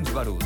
James Barús.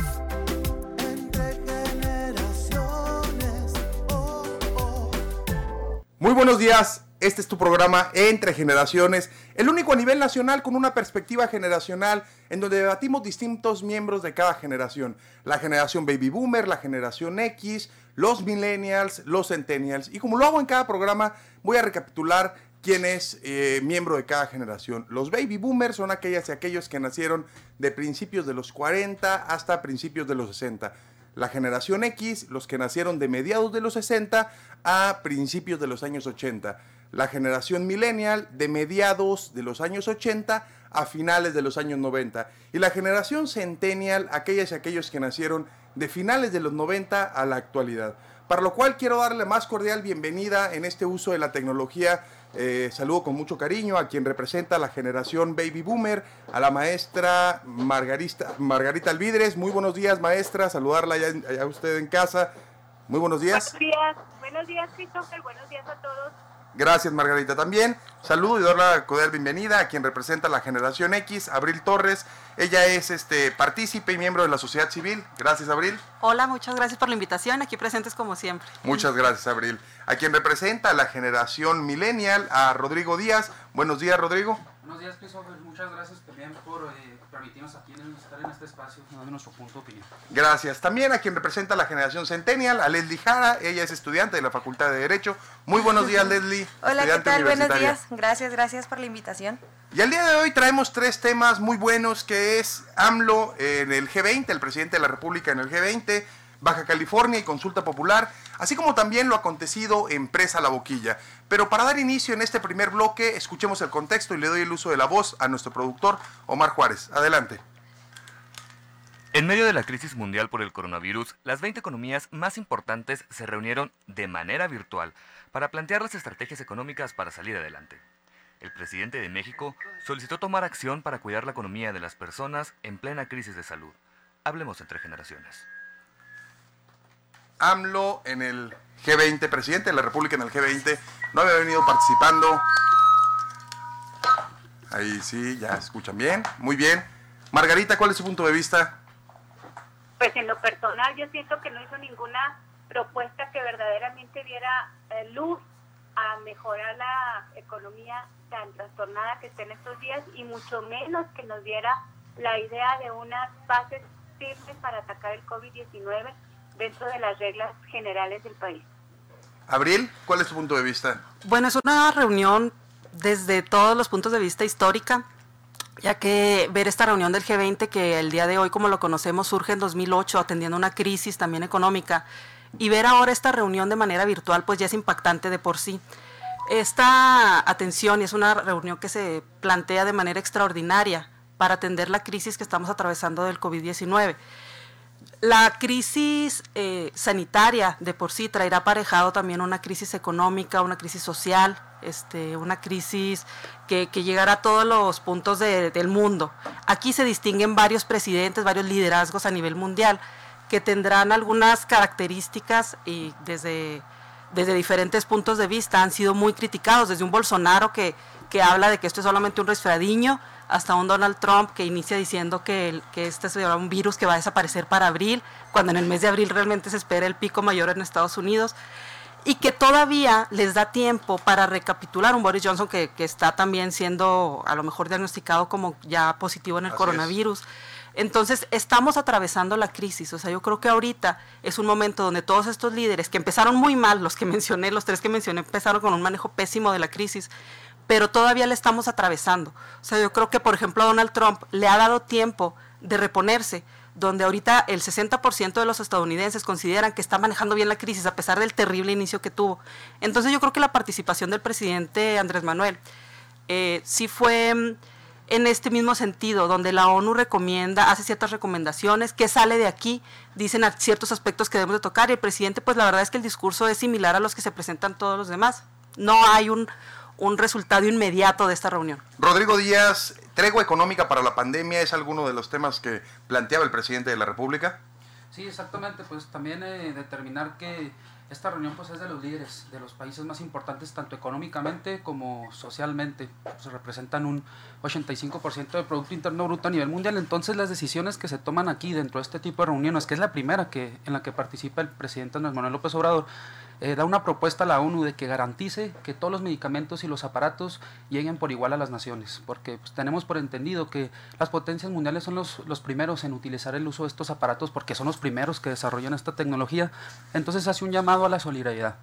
Muy buenos días, este es tu programa Entre Generaciones, el único a nivel nacional con una perspectiva generacional en donde debatimos distintos miembros de cada generación. La generación Baby Boomer, la generación X, los Millennials, los Centennials. Y como lo hago en cada programa, voy a recapitular quién es eh, miembro de cada generación. Los Baby Boomers son aquellas y aquellos que nacieron de principios de los 40 hasta principios de los 60 la generación X, los que nacieron de mediados de los 60 a principios de los años 80. La generación millennial de mediados de los años 80 a finales de los años 90. Y la generación centennial, aquellas y aquellos que nacieron de finales de los 90 a la actualidad. Para lo cual quiero darle más cordial bienvenida en este uso de la tecnología eh, saludo con mucho cariño a quien representa la generación Baby Boomer, a la maestra Margarita, Margarita Alvidres. Muy buenos días, maestra. Saludarla ya, a usted en casa. Muy buenos días. Buenos días, buenos días, Christopher. Buenos días a todos. Gracias, Margarita. También saludo y doy la cordial bienvenida a quien representa la generación X, Abril Torres. Ella es este partícipe y miembro de la sociedad civil. Gracias, Abril. Hola, muchas gracias por la invitación. Aquí presentes como siempre. Muchas gracias, Abril. A quien representa la generación millennial, a Rodrigo Díaz. Buenos días, Rodrigo. Buenos días, Christopher. Muchas gracias también por eh, permitirnos aquí estar en este espacio dando nuestro punto de opinión. Gracias. También a quien representa la generación Centennial, a Leslie Jara. Ella es estudiante de la Facultad de Derecho. Muy buenos días, Leslie. Hola, ¿qué tal? Buenos días. Gracias, gracias por la invitación. Y al día de hoy traemos tres temas muy buenos, que es AMLO en el G20, el presidente de la República en el G20, Baja California y Consulta Popular, así como también lo acontecido en Presa La Boquilla. Pero para dar inicio en este primer bloque, escuchemos el contexto y le doy el uso de la voz a nuestro productor Omar Juárez. Adelante. En medio de la crisis mundial por el coronavirus, las 20 economías más importantes se reunieron de manera virtual para plantear las estrategias económicas para salir adelante. El presidente de México solicitó tomar acción para cuidar la economía de las personas en plena crisis de salud. Hablemos entre generaciones. AMLO en el G20, presidente de la República en el G20, no había venido participando. Ahí sí, ya escuchan bien, muy bien. Margarita, ¿cuál es su punto de vista? Pues en lo personal yo siento que no hizo ninguna propuesta que verdaderamente diera eh, luz a mejorar la economía tan trastornada que está en estos días y mucho menos que nos diera la idea de unas bases firmes para atacar el COVID-19 dentro de las reglas generales del país. Abril, ¿cuál es tu punto de vista? Bueno, es una reunión desde todos los puntos de vista histórica, ya que ver esta reunión del G20 que el día de hoy, como lo conocemos, surge en 2008 atendiendo una crisis también económica, y ver ahora esta reunión de manera virtual, pues ya es impactante de por sí. Esta atención y es una reunión que se plantea de manera extraordinaria para atender la crisis que estamos atravesando del COVID-19. La crisis eh, sanitaria de por sí traerá aparejado también una crisis económica, una crisis social, este, una crisis que, llegará a todos los puntos del mundo. Aquí se distinguen varios presidentes, varios liderazgos a nivel mundial que tendrán algunas características y desde, desde diferentes puntos de vista han sido muy criticados, desde un Bolsonaro que, que habla de que esto es solamente un resfriadillo, hasta un Donald Trump que inicia diciendo que, que este es un virus que va a desaparecer para abril, cuando en el mes de abril realmente se espera el pico mayor en Estados Unidos, y que todavía les da tiempo para recapitular un Boris Johnson que, que está también siendo a lo mejor diagnosticado como ya positivo en el coronavirus. Entonces, estamos atravesando la crisis. O sea, yo creo que ahorita es un momento donde todos estos líderes, que empezaron muy mal, los que mencioné, los tres que mencioné, empezaron con un manejo pésimo de la crisis, pero todavía le estamos atravesando. O sea, yo creo que, por ejemplo, a Donald Trump le ha dado tiempo de reponerse, donde ahorita el 60% de los estadounidenses consideran que está manejando bien la crisis a pesar del terrible inicio que tuvo. Entonces yo creo que la participación del presidente Andrés Manuel eh, sí fue mm, en este mismo sentido, donde la ONU recomienda, hace ciertas recomendaciones, que sale de aquí, dicen ciertos aspectos que debemos de tocar, y el presidente, pues la verdad es que el discurso es similar a los que se presentan todos los demás. No hay un, un resultado inmediato de esta reunión. Rodrigo Díaz, tregua económica para la pandemia es alguno de los temas que planteaba el presidente de la República. Sí, exactamente, pues también eh, determinar que esta reunión pues es de los líderes de los países más importantes tanto económicamente como socialmente. Pues, representan un 85% del Producto Interno Bruto a nivel mundial. Entonces las decisiones que se toman aquí dentro de este tipo de reuniones, que es la primera que, en la que participa el presidente Andrés Manuel López Obrador, eh, da una propuesta a la ONU de que garantice que todos los medicamentos y los aparatos lleguen por igual a las naciones, porque pues, tenemos por entendido que las potencias mundiales son los, los primeros en utilizar el uso de estos aparatos porque son los primeros que desarrollan esta tecnología. Entonces hace un llamado a la solidaridad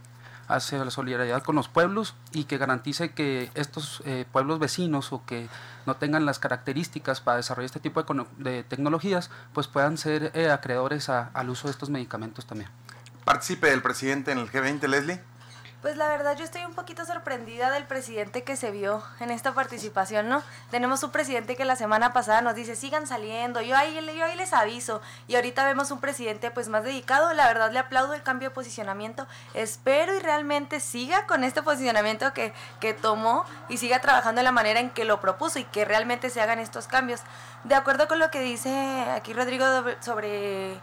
hacia la solidaridad con los pueblos y que garantice que estos eh, pueblos vecinos o que no tengan las características para desarrollar este tipo de, tecnologías, pues puedan ser eh, acreedores al uso de estos medicamentos también participe el presidente en el G20, Leslie? Pues la verdad yo estoy un poquito sorprendida del presidente que se vio en esta participación, ¿no? Tenemos un presidente que la semana pasada nos dice, sigan saliendo, yo ahí, yo ahí les aviso. Y ahorita vemos un presidente pues más dedicado, la verdad le aplaudo el cambio de posicionamiento. Espero y realmente siga con este posicionamiento que, que tomó y siga trabajando de la manera en que lo propuso y que realmente se hagan estos cambios. De acuerdo con lo que dice aquí Rodrigo sobre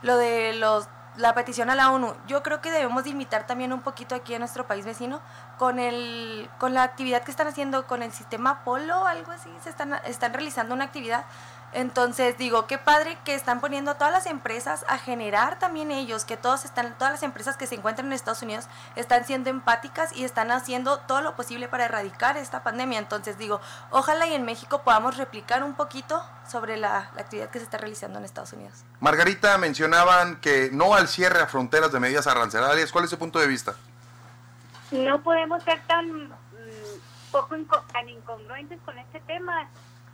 lo de los la petición a la ONU. Yo creo que debemos de imitar también un poquito aquí en nuestro país vecino con el con la actividad que están haciendo con el sistema Polo, algo así, se están están realizando una actividad entonces digo, qué padre que están poniendo a todas las empresas a generar también ellos, que todos están, todas las empresas que se encuentran en Estados Unidos están siendo empáticas y están haciendo todo lo posible para erradicar esta pandemia. Entonces digo, ojalá y en México podamos replicar un poquito sobre la, la actividad que se está realizando en Estados Unidos. Margarita, mencionaban que no al cierre a fronteras de medidas arancelarias. ¿Cuál es su punto de vista? No podemos ser tan mm, poco tan incongruentes con este tema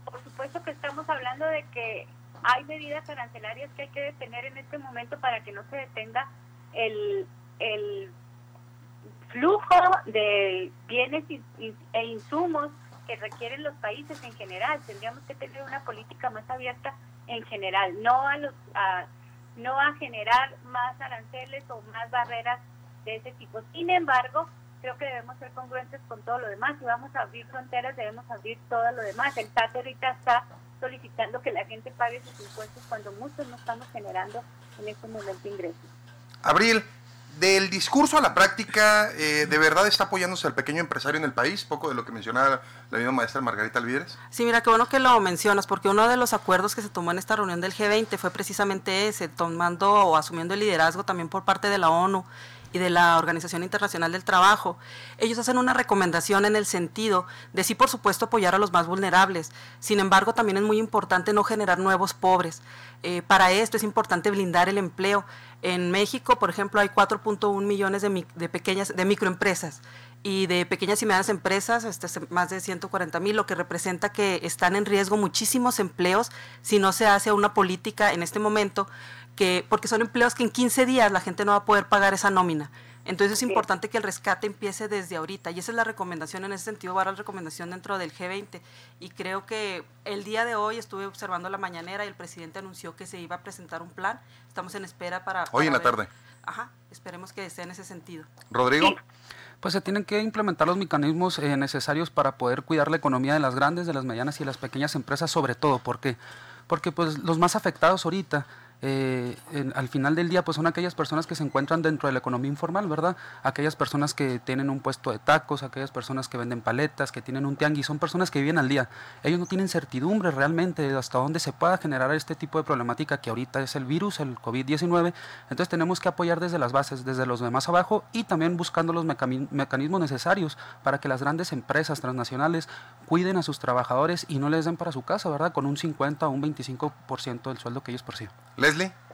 por supuesto que estamos hablando de que hay medidas arancelarias que hay que detener en este momento para que no se detenga el, el flujo de bienes e insumos que requieren los países en general. Tendríamos que tener una política más abierta en general, no a los a, no a generar más aranceles o más barreras de ese tipo. Sin embargo, creo que debemos ser congruentes con todo lo demás. Si vamos a abrir fronteras, debemos abrir todo lo demás. El TAT ahorita está solicitando que la gente pague sus impuestos cuando muchos no estamos generando en este momento ingresos. Abril, del discurso a la práctica, eh, ¿de verdad está apoyándose al pequeño empresario en el país? Poco de lo que mencionaba la misma maestra Margarita Alvídez. Sí, mira, qué bueno que lo mencionas, porque uno de los acuerdos que se tomó en esta reunión del G20 fue precisamente ese, tomando o asumiendo el liderazgo también por parte de la ONU y de la Organización Internacional del Trabajo, ellos hacen una recomendación en el sentido de sí, por supuesto, apoyar a los más vulnerables. Sin embargo, también es muy importante no generar nuevos pobres. Eh, para esto es importante blindar el empleo. En México, por ejemplo, hay 4.1 millones de, de, pequeñas, de microempresas y de pequeñas y medianas empresas, este, más de 140 mil, lo que representa que están en riesgo muchísimos empleos si no se hace una política en este momento que, porque son empleos que en 15 días la gente no va a poder pagar esa nómina. Entonces es importante que el rescate empiece desde ahorita y esa es la recomendación, en ese sentido va la recomendación dentro del G20 y creo que el día de hoy estuve observando la mañanera y el presidente anunció que se iba a presentar un plan, estamos en espera para... hoy en la tarde. Ajá, esperemos que sea en ese sentido. Rodrigo. Pues se tienen que implementar los mecanismos eh, necesarios para poder cuidar la economía de las grandes, de las medianas y de las pequeñas empresas sobre todo, porque porque pues los más afectados ahorita eh, al final del día pues son aquellas personas que se encuentran dentro de la economía informal, ¿verdad? Aquellas personas que tienen un puesto de tacos, aquellas personas que venden paletas, que tienen un tianguis, son personas que viven al día. Ellos no tienen certidumbre realmente hasta dónde se pueda generar este tipo de problemática que ahorita es el virus, el COVID-19. Entonces tenemos que apoyar desde las bases, desde los de más abajo y también buscando los mecanismos necesarios para que las grandes empresas transnacionales cuiden a sus trabajadores y no les den para su casa, ¿verdad? Con un 50 o un 25% del sueldo que ellos perciben. Leslie.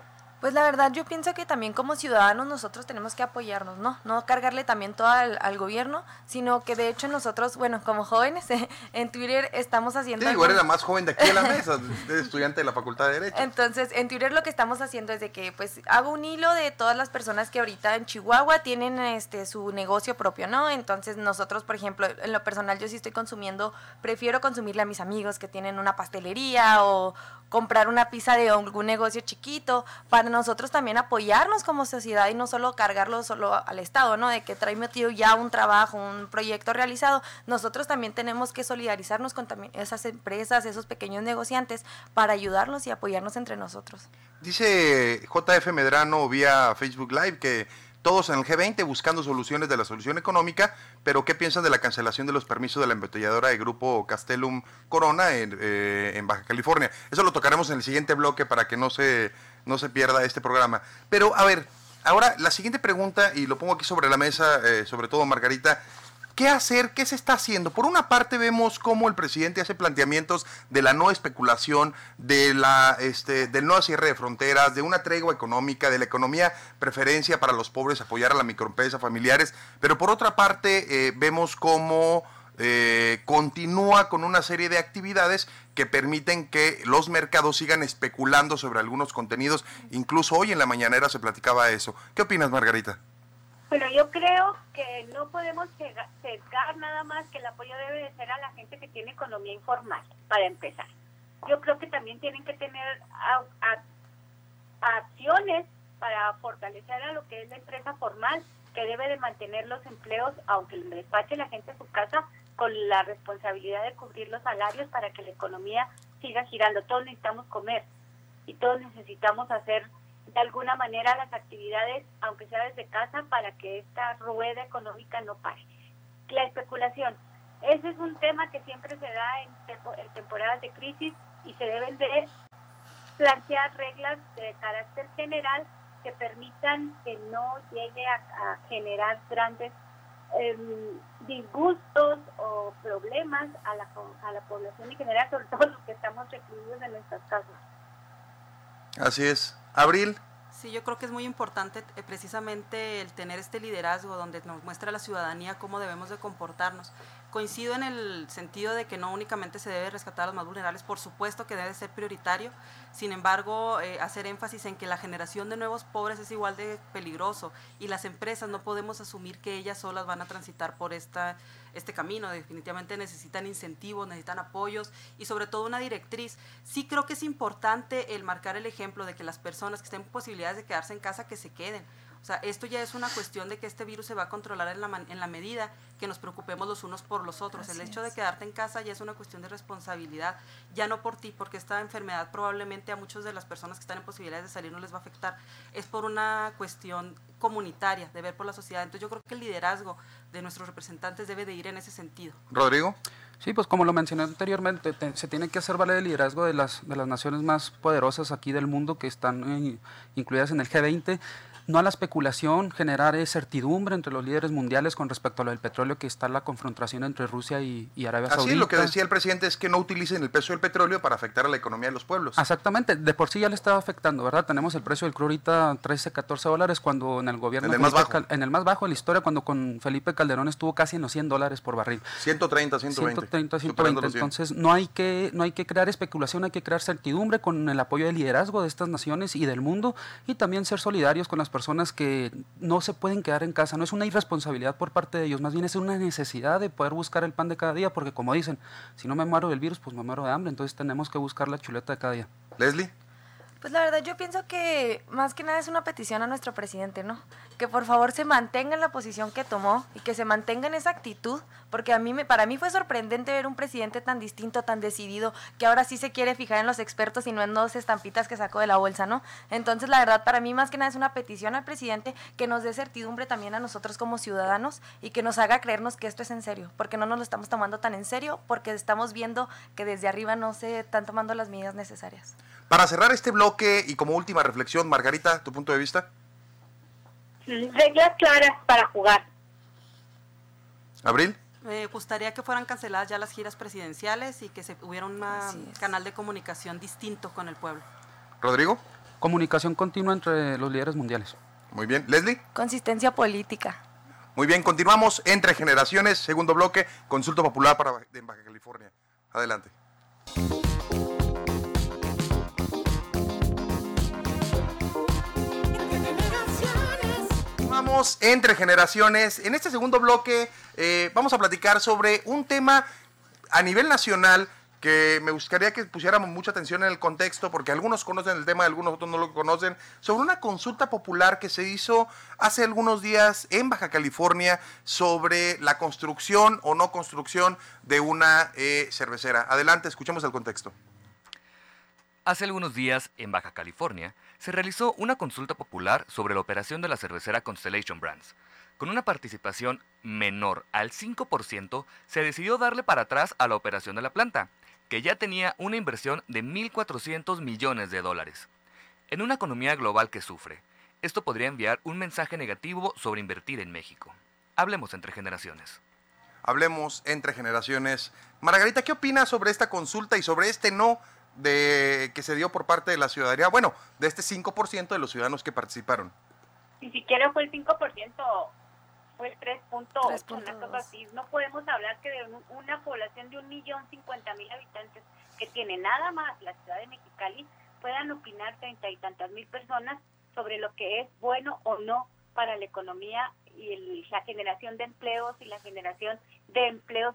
Pues la verdad yo pienso que también como ciudadanos nosotros tenemos que apoyarnos, ¿no? No cargarle también todo al, gobierno, sino que de hecho nosotros, bueno, como jóvenes en Twitter estamos haciendo... Sí, igual era más joven de aquí a la mesa, estudiante de la Facultad de Derecho. Entonces, en Twitter lo que estamos haciendo es de que pues hago un hilo de todas las personas que ahorita en Chihuahua tienen este su negocio propio, ¿no? Entonces nosotros, por ejemplo, en lo personal yo sí estoy consumiendo, prefiero consumirle a mis amigos que tienen una pastelería o, comprar una pizza de algún negocio chiquito, para nosotros también apoyarnos como sociedad y no solo cargarlo solo al Estado, ¿no? De que trae metido ya un trabajo, un proyecto realizado. Nosotros también tenemos que solidarizarnos con también esas empresas, esos pequeños negociantes, para ayudarlos y apoyarnos entre nosotros. Dice JF Medrano vía Facebook Live que todos en el G20 buscando soluciones de la solución económica, pero ¿qué piensan de la cancelación de los permisos de la embotelladora de grupo Castellum Corona en, eh, en, Baja California? Eso lo tocaremos en el siguiente bloque para que no se, no se pierda este programa. Pero a ver, ahora la siguiente pregunta, y lo pongo aquí sobre la mesa, eh, sobre todo Margarita, ¿Qué hacer? ¿Qué se está haciendo? Por una parte vemos cómo el presidente hace planteamientos de la no especulación, de la, este, del no cierre de fronteras, de una tregua económica, de la economía preferencia para los pobres, apoyar a la microempresa, familiares, pero por otra parte eh, vemos cómo eh, continúa con una serie de actividades que permiten que los mercados sigan especulando sobre algunos contenidos. Incluso hoy en la mañanera se platicaba eso. ¿Qué opinas, Margarita? Bueno, yo creo que no podemos sesgar nada más que el apoyo debe de ser a la gente que tiene economía informal, para empezar. Yo creo que también tienen que tener acciones para fortalecer a lo que es la empresa formal, que debe de mantener los empleos, aunque le despache la gente a su casa, con la responsabilidad de cubrir los salarios para que la economía siga girando. Todos necesitamos comer y todos necesitamos hacer de alguna manera las actividades, aunque sea desde casa, para que esta rueda económica no pare. La especulación, ese es un tema que siempre se da en, temporadas de crisis y se deben de plantear reglas de carácter general que permitan que no llegue a, generar grandes em, disgustos o problemas a la, a la población en general, sobre todo los que estamos recluidos en nuestras casas. Así es. Abril. Sí, yo creo que es muy importante eh, precisamente el tener este liderazgo donde nos muestra la ciudadanía cómo debemos de comportarnos. Coincido en el sentido de que no únicamente se debe rescatar a los más vulnerables, por supuesto que debe ser prioritario, sin embargo, eh, hacer énfasis en que la generación de nuevos pobres es igual de peligroso y las empresas no podemos asumir que ellas solas van a transitar por esta, este camino, definitivamente necesitan incentivos, necesitan apoyos y sobre todo una directriz. Sí creo que es importante el marcar el ejemplo de que las personas que estén en posibilidades de quedarse en casa, que se queden o sea, esto ya es una cuestión de que este virus se va a controlar en la, en la medida que nos preocupemos los unos por los otros. el hecho de quedarte en casa ya es una cuestión de responsabilidad, ya no por ti, porque esta enfermedad probablemente a muchas de las personas que están en posibilidades de salir no les va a afectar. Es por una cuestión comunitaria, de ver por la sociedad. Entonces yo creo que el liderazgo de nuestros representantes debe de ir en ese sentido. Rodrigo. Sí, pues como lo mencioné anteriormente, se tiene que hacer valer el liderazgo de las, de las naciones más poderosas aquí del mundo que están incluidas en el G20 no a la especulación, generar certidumbre entre los líderes mundiales con respecto a lo del petróleo, que está la confrontación entre Rusia y, Arabia Saudita. Así lo que decía el presidente es que no utilicen el precio del petróleo para afectar a la economía de los pueblos. Exactamente, de por sí ya le estaba afectando, ¿verdad? Tenemos el precio del crudo ahorita 13, 14 dólares, cuando en el gobierno... En el más bajo. En el más bajo de la historia, cuando con Felipe Calderón estuvo casi en los 100 dólares por barril. 130, 120. 130, 120. Entonces, no hay, que, no hay que crear especulación, hay que crear certidumbre con el apoyo del liderazgo de estas naciones y del mundo y también ser solidarios con las personas que no se pueden quedar en casa, no es una irresponsabilidad por parte de ellos, más bien es una necesidad de poder buscar el pan de cada día, porque como dicen, si no me muero del virus, pues me muero de hambre, entonces tenemos que buscar la chuleta de cada día. Leslie. Pues la verdad yo pienso que más que nada es una petición a nuestro presidente, ¿no? Que por favor se mantenga en la posición que tomó y que se mantenga en esa actitud, porque a mí me, para mí fue sorprendente ver un presidente tan distinto, tan decidido, que ahora sí se quiere fijar en los expertos y no en dos estampitas que sacó de la bolsa, ¿no? Entonces la verdad para mí más que nada es una petición al presidente que nos dé certidumbre también a nosotros como ciudadanos y que nos haga creernos que esto es en serio, porque no nos lo estamos tomando tan en serio, porque estamos viendo que desde arriba no se están tomando las medidas necesarias. Para cerrar este bloque y como última reflexión, Margarita, tu punto de vista. Reglas claras para jugar. Abril. Me gustaría que fueran canceladas ya las giras presidenciales y que se hubiera un canal de comunicación distinto con el pueblo. Rodrigo. Comunicación continua entre los líderes mundiales. Muy bien. Leslie. Consistencia política. Muy bien, continuamos entre generaciones, segundo bloque, consulta popular para en Baja California. Adelante. Entre generaciones. En este segundo bloque eh, vamos a platicar sobre un tema a nivel nacional que me gustaría que pusiéramos mucha atención en el contexto, porque algunos conocen el tema, algunos otros no lo conocen, sobre una consulta popular que se hizo hace algunos días en Baja California sobre la construcción o no construcción de una eh, cervecera. Adelante, escuchemos el contexto. Hace algunos días, en Baja California, se realizó una consulta popular sobre la operación de la cervecera Constellation Brands. Con una participación menor al 5%, se decidió darle para atrás a la operación de la planta, que ya tenía una inversión de 1.400 millones de dólares. En una economía global que sufre, esto podría enviar un mensaje negativo sobre invertir en México. Hablemos entre generaciones. Hablemos entre generaciones. Margarita, ¿qué opinas sobre esta consulta y sobre este no de que se dio por parte de la ciudadanía? Bueno, de este 5% de los ciudadanos que participaron. Ni siquiera fue el 5%, fue el 3.8, una cosa así. No podemos hablar que de una población de un millón cincuenta mil habitantes que tiene nada más la ciudad de Mexicali puedan opinar treinta y tantas mil personas sobre lo que es bueno o no para la economía y la generación de empleos y la generación de empleos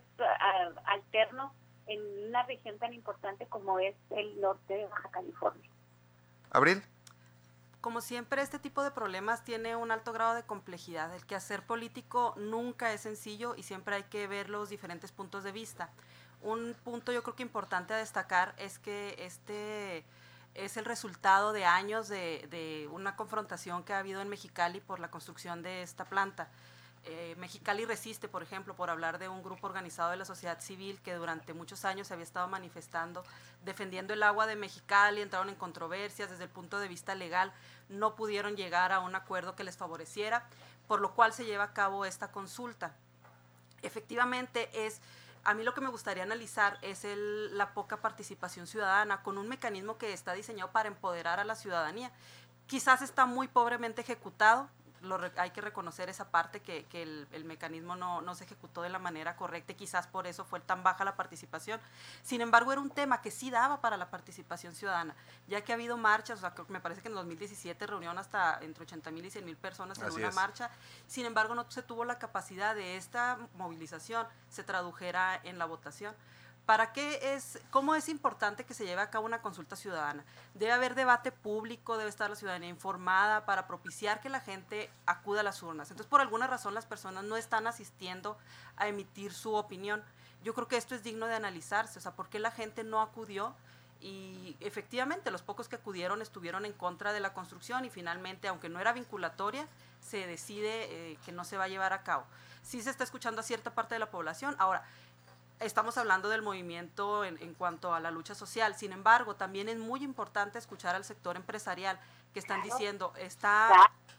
alternos en una región tan importante como es el norte de Baja California. Abril como siempre, este tipo de problemas tiene un alto grado de complejidad. El quehacer político nunca es sencillo y siempre hay que ver los diferentes puntos de vista. Un punto yo creo que importante a destacar es que este es el resultado de años de, de una confrontación que ha habido en Mexicali por la construcción de esta planta. Eh, Mexicali resiste, por ejemplo, por hablar de un grupo organizado de la sociedad civil que durante muchos años se había estado manifestando, defendiendo el agua de Mexicali, entraron en controversias desde el punto de vista legal, no pudieron llegar a un acuerdo que les favoreciera, por lo cual se lleva a cabo esta consulta. Efectivamente es a mí lo que me gustaría analizar es la poca participación ciudadana con un mecanismo que está diseñado para empoderar a la ciudadanía. Quizás está muy pobremente ejecutado, hay que reconocer esa parte que, el, mecanismo no, se ejecutó de la manera correcta y quizás por eso fue tan baja la participación. Sin embargo, era un tema que sí daba para la participación ciudadana, ya que ha habido marchas, o sea, me parece que en 2017 reunieron hasta entre 80 mil y 100 mil personas en una marcha, sin embargo no se tuvo la capacidad de esta movilización se tradujera en la votación. ¿Para qué es, cómo es importante que se lleve a cabo una consulta ciudadana? Debe haber debate público, debe estar la ciudadanía informada para propiciar que la gente acuda a las urnas. Entonces, por alguna razón, las personas no están asistiendo a emitir su opinión. Yo creo que esto es digno de analizarse, o sea, ¿por qué la gente no acudió? Y efectivamente, los pocos que acudieron estuvieron en contra de la construcción y finalmente, aunque no era vinculatoria, se decide eh, que no se va a llevar a cabo. Sí se está escuchando a cierta parte de la población. Ahora, estamos hablando del movimiento en, en, cuanto a la lucha social. Sin embargo, también es muy importante escuchar al sector empresarial que están diciendo, está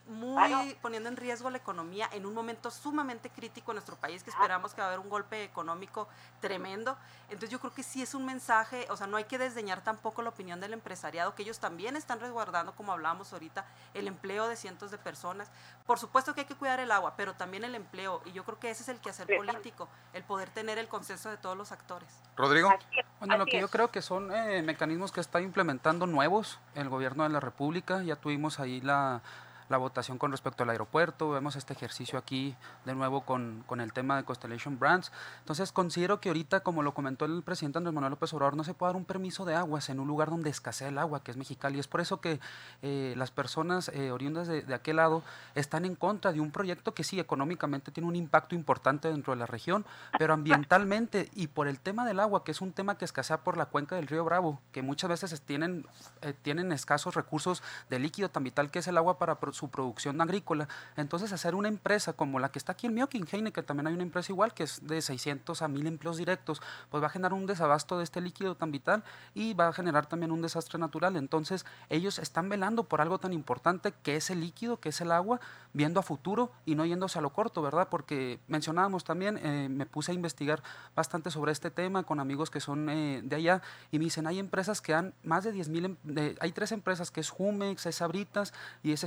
muy poniendo en riesgo la economía en un momento sumamente crítico en nuestro país, que esperamos que va a haber un golpe económico tremendo. Entonces yo creo que sí es un mensaje, o sea, no hay que desdeñar tampoco la opinión del empresariado, que ellos también están resguardando, como hablábamos ahorita, el empleo de cientos de personas. Por supuesto que hay que cuidar el agua, pero también el empleo, y yo creo que ese es el quehacer político, el poder tener el consenso de todos los actores. Rodrigo. Bueno, lo que yo creo que son eh, mecanismos que está implementando nuevos el gobierno de la República, ya tuvimos ahí la la votación con respecto al aeropuerto, vemos este ejercicio aquí de nuevo con, con, el tema de Constellation Brands. Entonces considero que ahorita, como lo comentó el presidente Andrés Manuel López Obrador, no se puede dar un permiso de aguas en un lugar donde escasea el agua, que es Mexicali. Es por eso que eh, las personas eh, oriundas de, de, aquel lado están en contra de un proyecto que sí, económicamente tiene un impacto importante dentro de la región, pero ambientalmente y por el tema del agua, que es un tema que escasea por la cuenca del río Bravo, que muchas veces tienen, eh, tienen escasos recursos de líquido tan vital que es el agua para su producción agrícola. Entonces, hacer una empresa como la que está aquí en Mioking, que también hay una empresa igual, que es de 600 a 1000 empleos directos, pues va a generar un desabasto de este líquido tan vital y va a generar también un desastre natural. Entonces, ellos están velando por algo tan importante que es el líquido, que es el agua, viendo a futuro y no yéndose a lo corto, ¿verdad? Porque mencionábamos también, eh, me puse a investigar bastante sobre este tema con amigos que son eh, de allá y me dicen, hay empresas que han más de 10 mil, em, hay tres empresas que es Jumex, es Abritas y es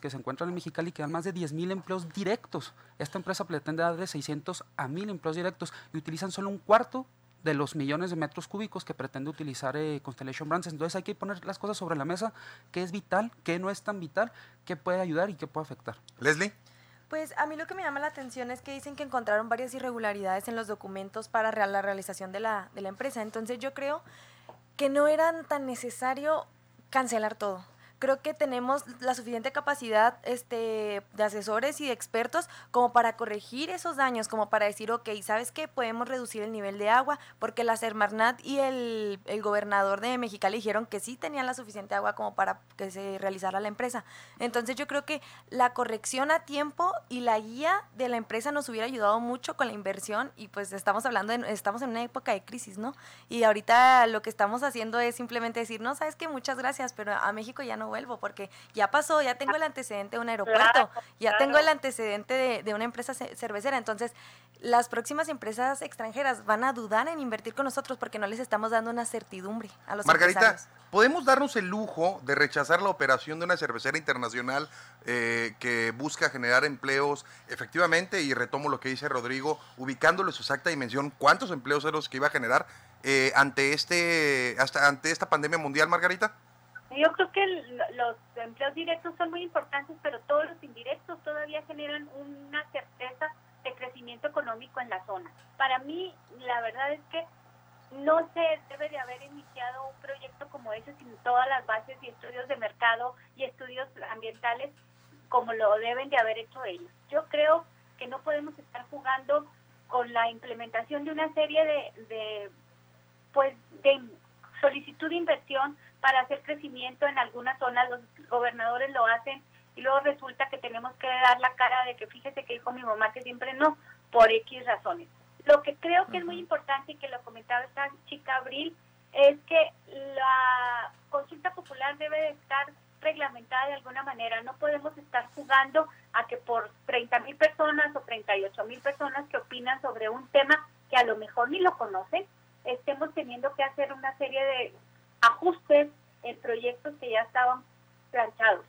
Que se encuentran en Mexicali que dan más de 10.000 empleos directos. Esta empresa pretende dar de 600 a 1.000 empleos directos y utilizan solo un cuarto de los millones de metros cúbicos que pretende utilizar eh, Constellation Brands. Entonces hay que poner las cosas sobre la mesa, qué es vital, qué no es tan vital, qué puede ayudar y qué puede afectar. Leslie. Pues a mí lo que me llama la atención es que dicen que encontraron varias irregularidades en los documentos para la realización de la, de la empresa. Entonces yo creo que no era tan necesario cancelar todo creo que tenemos la suficiente capacidad este, de asesores y de expertos como para corregir esos daños, como para decir, ok, ¿sabes qué? Podemos reducir el nivel de agua, porque la Sermarnat y el, el gobernador de Mexicali dijeron que sí tenían la suficiente agua como para que se realizara la empresa. Entonces yo creo que la corrección a tiempo y la guía de la empresa nos hubiera ayudado mucho con la inversión y pues estamos hablando, de, estamos en una época de crisis, ¿no? Y ahorita lo que estamos haciendo es simplemente decir, no, sabes que muchas gracias, pero a México ya no vuelvo porque ya pasó, ya tengo el antecedente de un aeropuerto, ya tengo el antecedente de, una empresa cervecera. Entonces, las próximas empresas extranjeras van a dudar en invertir con nosotros porque no les estamos dando una certidumbre a los Margarita, ¿podemos darnos el lujo de rechazar la operación de una cervecera internacional eh, que busca generar empleos efectivamente? Y retomo lo que dice Rodrigo, ubicándolo su exacta dimensión, ¿cuántos empleos eran los que iba a generar eh, ante, este, hasta, ante esta pandemia mundial, Margarita? Yo creo que los empleos directos son muy importantes, pero todos los indirectos todavía generan una certeza de crecimiento económico en la zona. Para mí, la verdad es que no se debe de haber iniciado un proyecto como ese sin todas las bases y estudios de mercado y estudios ambientales como lo deben de haber hecho ellos. Yo creo que no podemos estar jugando con la implementación de una serie de, de pues de solicitud de inversión para hacer crecimiento en algunas zonas, los gobernadores lo hacen y luego resulta que tenemos que dar la cara de que fíjese que dijo mi mamá que siempre no, por X razones. Lo que creo que es muy importante y que lo comentaba esta chica Abril es que la consulta popular debe de estar reglamentada de alguna manera. No podemos estar jugando a que por 30 mil personas o 38 mil personas que opinan sobre un tema que a lo mejor ni lo conocen, estemos teniendo que hacer una serie de ajustes en proyectos que ya estaban planchados.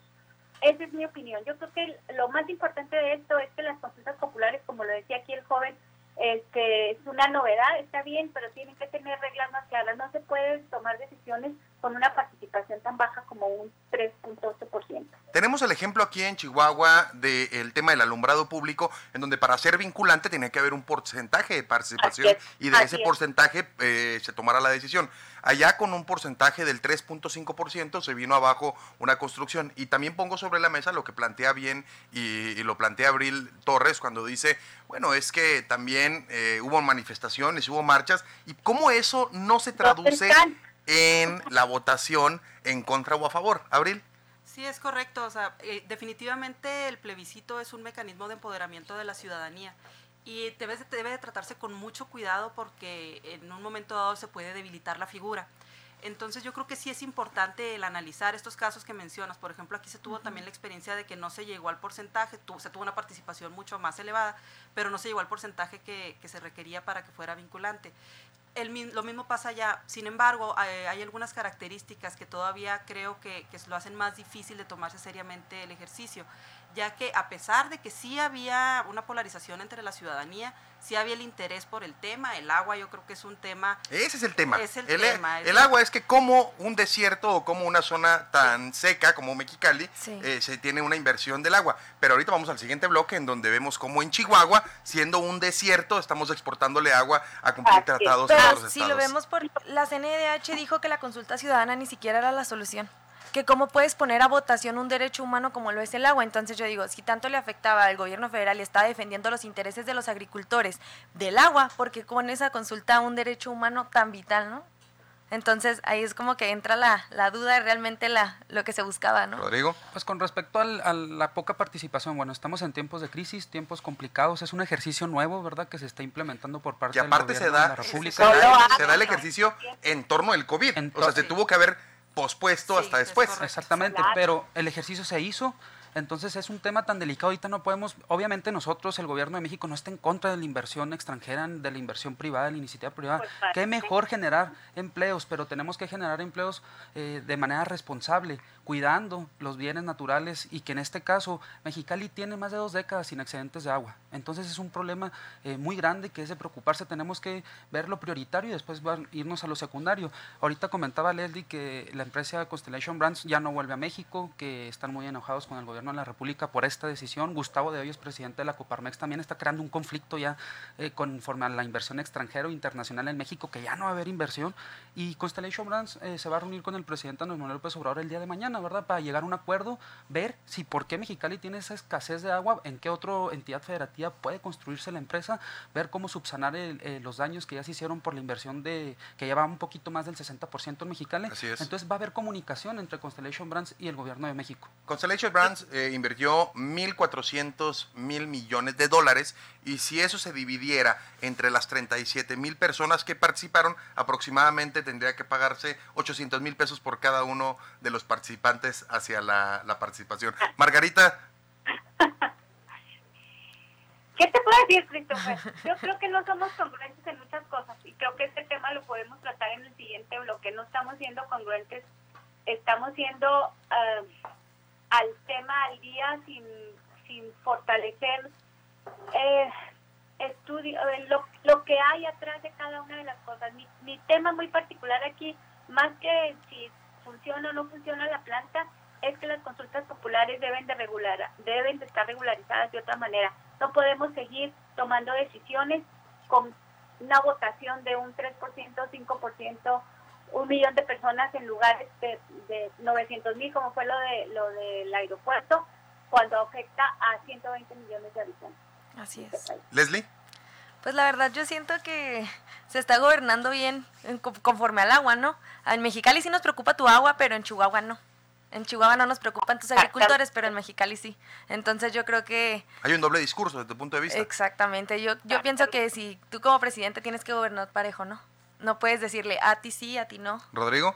Esa es mi opinión. Yo creo que lo más importante de esto es que las consultas populares, como lo decía aquí el joven, este, es una novedad, está bien, pero tienen que tener reglas más claras. No se pueden tomar decisiones con una participación tan baja como un 3.8%. Tenemos el ejemplo aquí en Chihuahua del tema del alumbrado público, en donde para ser vinculante tiene que haber un porcentaje de participación y de ese porcentaje eh, se tomará la decisión. Allá con un porcentaje del 3.5% se vino abajo una construcción. Y también pongo sobre la mesa lo que plantea bien y, lo plantea Abril Torres cuando dice, bueno, es que también eh, hubo manifestaciones, hubo marchas, y cómo eso no se traduce en la votación en contra o a favor. Abril. Sí, es correcto. O sea, eh, definitivamente el plebiscito es un mecanismo de empoderamiento de la ciudadanía y debe, debe de tratarse con mucho cuidado porque en un momento dado se puede debilitar la figura. Entonces yo creo que sí es importante el analizar estos casos que mencionas. Por ejemplo, aquí se tuvo también la experiencia de que no se llegó al porcentaje, se tuvo una participación mucho más elevada, pero no se llegó al porcentaje que, que se requería para que fuera vinculante. El, lo mismo pasa allá. Sin embargo, hay, hay algunas características que todavía creo que, lo hacen más difícil de tomarse seriamente el ejercicio ya que a pesar de que sí había una polarización entre la ciudadanía, sí había el interés por el tema, el agua yo creo que es un tema... Ese es el tema. el, agua es que como un desierto o como una zona tan seca como Mexicali, eh, se tiene una inversión del agua. Pero ahorita vamos al siguiente bloque en donde vemos cómo en Chihuahua, siendo un desierto, estamos exportándole agua a cumplir tratados Pero si lo vemos por... La CNDH dijo que la consulta ciudadana ni siquiera era la solución que cómo puedes poner a votación un derecho humano como lo es el agua. Entonces yo digo, si tanto le afectaba al gobierno federal y está defendiendo los intereses de los agricultores del agua, porque con esa consulta un derecho humano tan vital, ¿no? Entonces ahí es como que entra la, la duda realmente la, lo que se buscaba, ¿no? Rodrigo. Pues con respecto a la poca participación, bueno, estamos en tiempos de crisis, tiempos complicados, es un ejercicio nuevo, ¿verdad?, que se está implementando por parte del gobierno se da, de la República. Se da, se da el ejercicio en torno al COVID. o sea, se tuvo que haber pospuesto hasta después. Exactamente, pero el ejercicio se hizo, entonces es un tema tan delicado, ahorita no podemos, obviamente nosotros, el gobierno de México no está en contra de la inversión extranjera, de la inversión privada, de la iniciativa privada. Pues Qué mejor generar empleos, pero tenemos que generar empleos eh, de manera responsable, cuidando los bienes naturales y que en este caso Mexicali tiene más de dos décadas sin excedentes de agua. Entonces es un problema eh, muy grande que es de preocuparse, tenemos que ver lo prioritario y después irnos a lo secundario. Ahorita comentaba Leslie que la la empresa Constellation Brands ya no vuelve a México, que están muy enojados con el gobierno de la República por esta decisión. Gustavo de Hoyos, presidente de la Coparmex, también está creando un conflicto ya eh, conforme a la inversión extranjera o internacional en México, que ya no va a haber inversión. Y Constellation Brands eh, se va a reunir con el presidente Andrés Manuel López Obrador el día de mañana, ¿verdad? Para llegar a un acuerdo, ver si por qué Mexicali tiene esa escasez de agua, en qué otra entidad federativa puede construirse la empresa, ver cómo subsanar eh, los daños que ya se hicieron por la inversión de que lleva un poquito más del 60% en Mexicali. Entonces va a haber comunicación entre Constellation Brands y el gobierno de México. Constellation Brands eh, invirtió 1.400 mil millones de dólares y si eso se dividiera entre las 37 mil personas que participaron, aproximadamente tendría que pagarse 800 mil pesos por cada uno de los participantes hacia la, la participación. Margarita. ¿Qué te puedo decir, Christopher? Yo creo que no somos congruentes en muchas cosas y creo que este tema lo podemos tratar en el siguiente bloque. No estamos siendo congruentes, estamos siendo uh, al tema al día sin, sin fortalecer eh, estudio, eh, lo, lo, que hay atrás de cada una de las cosas. Mi, mi tema muy particular aquí, más que si funciona o no funciona la planta, es que las consultas populares deben de regular, deben de estar regularizadas de otra manera. No podemos seguir tomando decisiones con una votación de un 3%, 5%, un millón de personas en lugares de, de 900 mil, como fue lo de lo del aeropuerto, cuando afecta a 120 millones de habitantes. Así es. Leslie. Pues la verdad yo siento que se está gobernando bien conforme al agua, ¿no? En Mexicali sí nos preocupa tu agua, pero en Chihuahua no. En Chihuahua no nos preocupan tus agricultores, pero en Mexicali sí. Entonces yo creo que... Hay un doble discurso desde tu punto de vista. Exactamente. Yo, yo pienso que si tú como presidente tienes que gobernar parejo, ¿no? No puedes decirle a ti sí, a ti no. Rodrigo.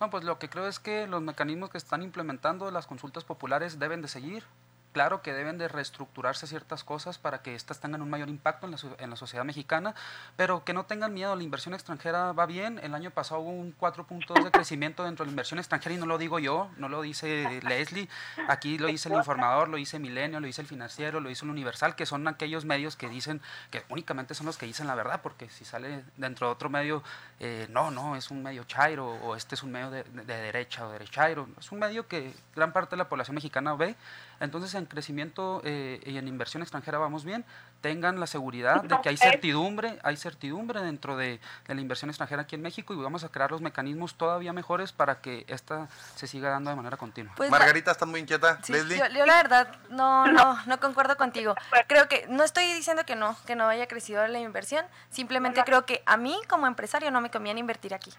No, pues lo que creo es que los mecanismos que están implementando las consultas populares deben de seguir. Claro que deben de reestructurarse ciertas cosas para que éstas tengan un mayor impacto en la, sociedad mexicana, pero que no tengan miedo, la inversión extranjera va bien, el año pasado hubo un 4 puntos de crecimiento dentro de la inversión extranjera y no lo digo yo, no lo dice Leslie, aquí lo dice el informador, lo dice Milenio, lo dice el financiero, lo dice el Universal, que son aquellos medios que dicen que únicamente son los que dicen la verdad, porque si sale dentro de otro medio, eh, no, no, es un medio chairo o este es un medio de, de, de derecha o derechairo, es un medio que gran parte de la población mexicana ve, entonces en crecimiento eh, y en inversión extranjera vamos bien, tengan la seguridad de que hay certidumbre, hay certidumbre dentro de, de, la inversión extranjera aquí en México y vamos a crear los mecanismos todavía mejores para que esta se siga dando de manera continua. Pues Margarita, ¿estás muy inquieta? Sí, Leslie. Yo, yo, la verdad no, no, no concuerdo contigo. Creo que, no estoy diciendo que no, que no haya crecido la inversión, simplemente creo que a mí como empresario no me conviene invertir aquí.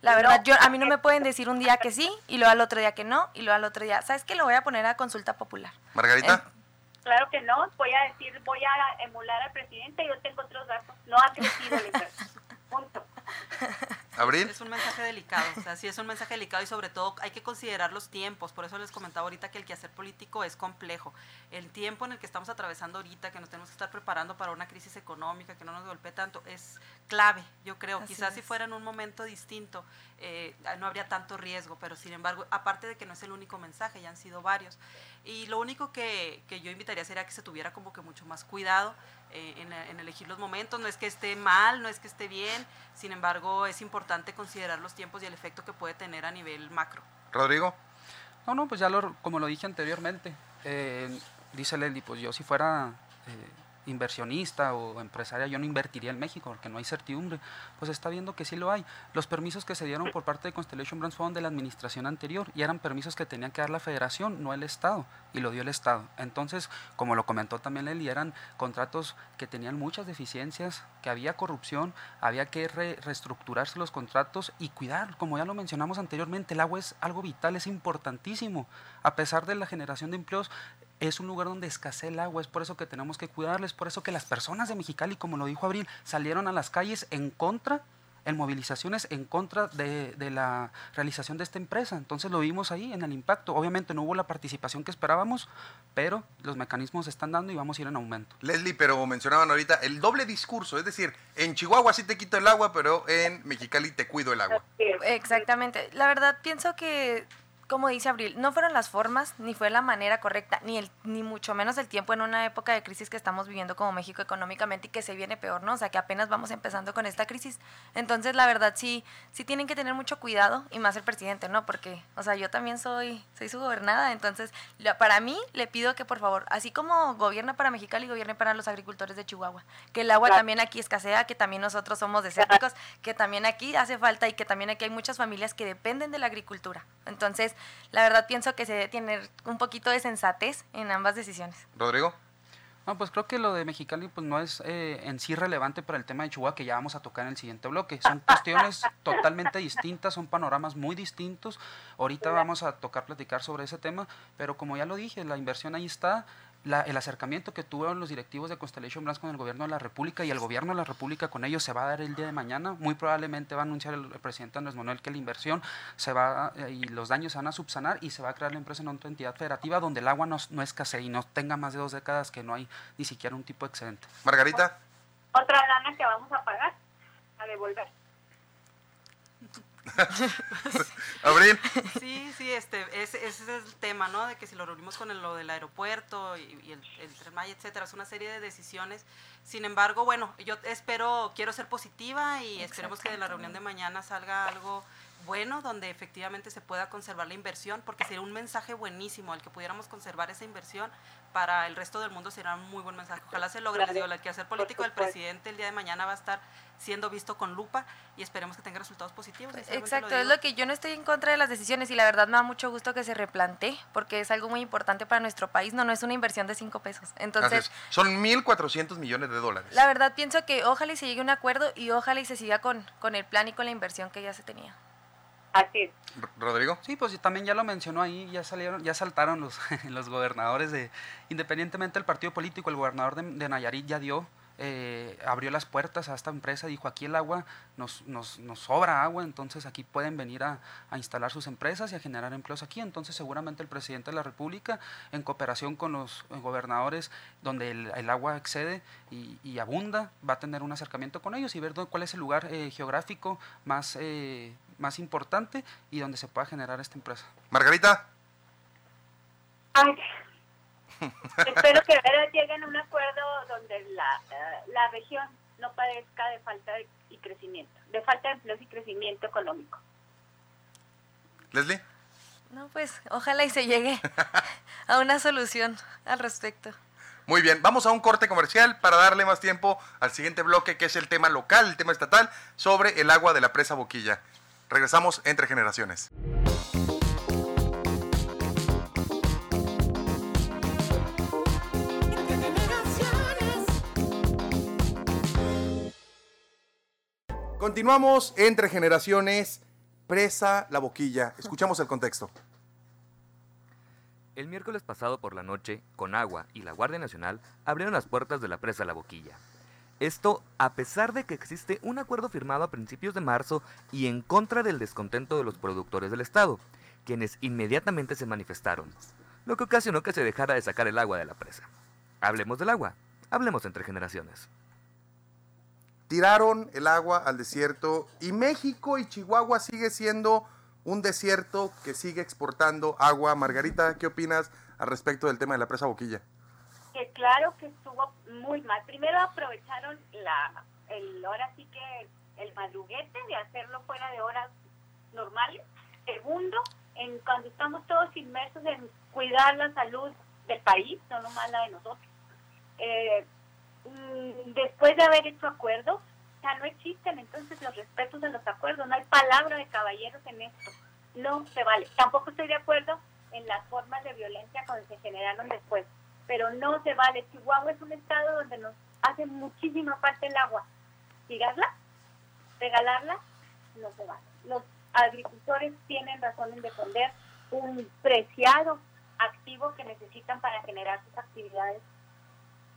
La verdad, yo a mí no me pueden decir un día que sí y luego al otro día que no y luego al otro día, ¿sabes qué? Lo voy a poner a consulta popular. Margarita. Eh, claro que no, voy a decir, voy a emular al presidente, yo tengo otros datos, no ha crecido inversión. Punto. Abril. Es un mensaje delicado, o sea, sí es un mensaje delicado y sobre todo hay que considerar los tiempos, por eso les comentaba ahorita que el quehacer político es complejo. El tiempo en el que estamos atravesando ahorita, que nos tenemos que estar preparando para una crisis económica que no nos golpee tanto, es clave, yo creo. Así Quizás es. si fuera en un momento distinto eh, no habría tanto riesgo, pero sin embargo, aparte de que no es el único mensaje, ya han sido varios. Y lo único que, que yo invitaría sería que se tuviera como que mucho más cuidado eh, en, en, elegir los momentos. No es que esté mal, no es que esté bien, sin embargo, es importante considerar los tiempos y el efecto que puede tener a nivel macro. Rodrigo. No, no, pues ya lo, como lo dije anteriormente, eh, dice Leslie, pues yo si fuera eh, inversionista o empresaria, yo no invertiría en México porque no hay certidumbre. Pues está viendo que sí lo hay. Los permisos que se dieron por parte de Constellation Brands fueron de la administración anterior y eran permisos que tenían que dar la federación, no el Estado, y lo dio el Estado. Entonces, como lo comentó también Leli, eran contratos que tenían muchas deficiencias, que había corrupción, había que re reestructurarse los contratos y cuidar, como ya lo mencionamos anteriormente, el agua es algo vital, es importantísimo. A pesar de la generación de empleos, es un lugar donde escasea el agua, es por eso que tenemos que cuidarles, por eso que las personas de Mexicali, como lo dijo Abril, salieron a las calles en contra, en movilizaciones en contra de, de, la realización de esta empresa. Entonces lo vimos ahí en el impacto. Obviamente no hubo la participación que esperábamos, pero los mecanismos se están dando y vamos a ir en aumento. Leslie, pero mencionaban ahorita el doble discurso, es decir, en Chihuahua sí te quito el agua, pero en Mexicali te cuido el agua. Exactamente. La verdad pienso que como dice Abril, no fueron las formas, ni fue la manera correcta, ni, el, ni mucho menos el tiempo en una época de crisis que estamos viviendo como México económicamente y que se viene peor, ¿no? O sea, que apenas vamos empezando con esta crisis. Entonces, la verdad, sí, sí tienen que tener mucho cuidado, y más el presidente, ¿no? Porque, o sea, yo también soy, soy su gobernada, entonces, para mí, le pido que, por favor, así como gobierna para Mexicali, gobierne para los agricultores de Chihuahua, que el agua también aquí escasea, que también nosotros somos desérticos, que también aquí hace falta y que también aquí hay muchas familias que dependen de la agricultura. Entonces, la verdad pienso que se debe tener un poquito de sensatez en ambas decisiones. Rodrigo. No, pues creo que lo de Mexicali pues no es eh, en sí relevante para el tema de Chihuahua que ya vamos a tocar en el siguiente bloque. Son cuestiones totalmente distintas, son panoramas muy distintos. Ahorita vamos a tocar platicar sobre ese tema, pero como ya lo dije, la inversión ahí está el acercamiento que tuvieron los directivos de Constellation Brands con el gobierno de la República y el gobierno de la República con ellos se va a dar el día de mañana. Muy probablemente va a anunciar el, presidente Andrés Manuel que la inversión se va eh, y los daños se van a subsanar y se va a crear la empresa en otra entidad federativa donde el agua no, no escasee y no tenga más de dos décadas que no hay ni siquiera un tipo de excedente. Margarita. Otra lana que vamos a pagar, a devolver. Abril. Sí, sí, este, ese, es el tema, ¿no? De que si lo reunimos con lo del aeropuerto y, el, el Tren Maya, etcétera, es una serie de decisiones. Sin embargo, bueno, yo espero, quiero ser positiva y esperemos que de la reunión de mañana salga algo bueno, donde efectivamente se pueda conservar la inversión, porque sería un mensaje buenísimo el que pudiéramos conservar esa inversión para el resto del mundo sería un muy buen mensaje. Ojalá se logre, les digo, el quehacer político del presidente el día de mañana va a estar siendo visto con lupa y esperemos que tenga resultados positivos. Exacto, es lo que yo no estoy en contra de las decisiones y la verdad me da mucho gusto que se replantee porque es algo muy importante para nuestro país, no, no es una inversión de cinco pesos. Entonces, son 1.400 millones de dólares. La verdad pienso que ojalá y se llegue a un acuerdo y ojalá y se siga con, con el plan y con la inversión que ya se tenía. Así Rodrigo. Sí, pues también ya lo mencionó ahí, ya salieron, ya saltaron los, los gobernadores de, independientemente del partido político, el gobernador de, Nayarit ya dio, eh, abrió las puertas a esta empresa, dijo aquí el agua, nos, nos, nos sobra agua, entonces aquí pueden venir a, instalar sus empresas y a generar empleos aquí. Entonces seguramente el presidente de la República, en cooperación con los eh, gobernadores, donde el, agua excede y, abunda, va a tener un acercamiento con ellos y ver cuál es el lugar eh, geográfico más más importante y donde se pueda generar esta empresa. Margarita. Espero que lleguen a un acuerdo donde la, eh, la región no padezca de falta de, y crecimiento, de falta de empleos y crecimiento económico. Leslie. No, pues ojalá y se llegue a una solución al respecto. Muy bien, vamos a un corte comercial para darle más tiempo al siguiente bloque, que es el tema local, el tema estatal, sobre el agua de la presa Boquilla. Regresamos entre generaciones. Continuamos entre generaciones. Presa la boquilla. Escuchamos el contexto. El miércoles pasado por la noche, Conagua y la Guardia Nacional abrieron las puertas de la presa La Boquilla. Esto a pesar de que existe un acuerdo firmado a principios de marzo y en contra del descontento de los productores del Estado, quienes inmediatamente se manifestaron, lo que ocasionó que se dejara de sacar el agua de la presa. Hablemos del agua, hablemos entre generaciones. Tiraron el agua al desierto y México y Chihuahua sigue siendo un desierto que sigue exportando agua. Margarita, ¿qué opinas al respecto del tema de la presa Boquilla? que claro que estuvo muy mal. Primero aprovecharon la, el, ahora sí que el madruguete de hacerlo fuera de horas normales. Segundo, en cuando estamos todos inmersos en cuidar la salud del país, no nomás la de nosotros. Eh, después de haber hecho acuerdos, ya no existen entonces los respetos de los acuerdos, no hay palabra de caballeros en esto, no se vale. Tampoco estoy de acuerdo en las formas de violencia que se generaron después pero no se vale. Chihuahua es un estado donde nos hace muchísima falta el agua. Tirarla, regalarla, no se vale. Los agricultores tienen razón en defender un preciado activo que necesitan para generar sus actividades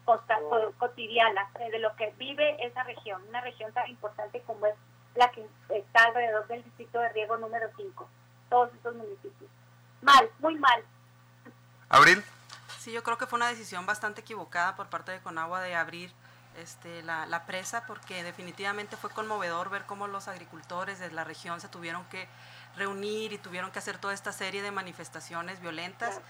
cotidianas, de lo que vive esa región, una región tan importante como es la que está alrededor del distrito de riego número 5, todos estos municipios. Mal, muy mal. Abril. Sí, yo creo que fue una decisión bastante equivocada por parte de Conagua de abrir este, la, la, presa porque definitivamente fue conmovedor ver cómo los agricultores de la región se tuvieron que reunir y tuvieron que hacer toda esta serie de manifestaciones violentas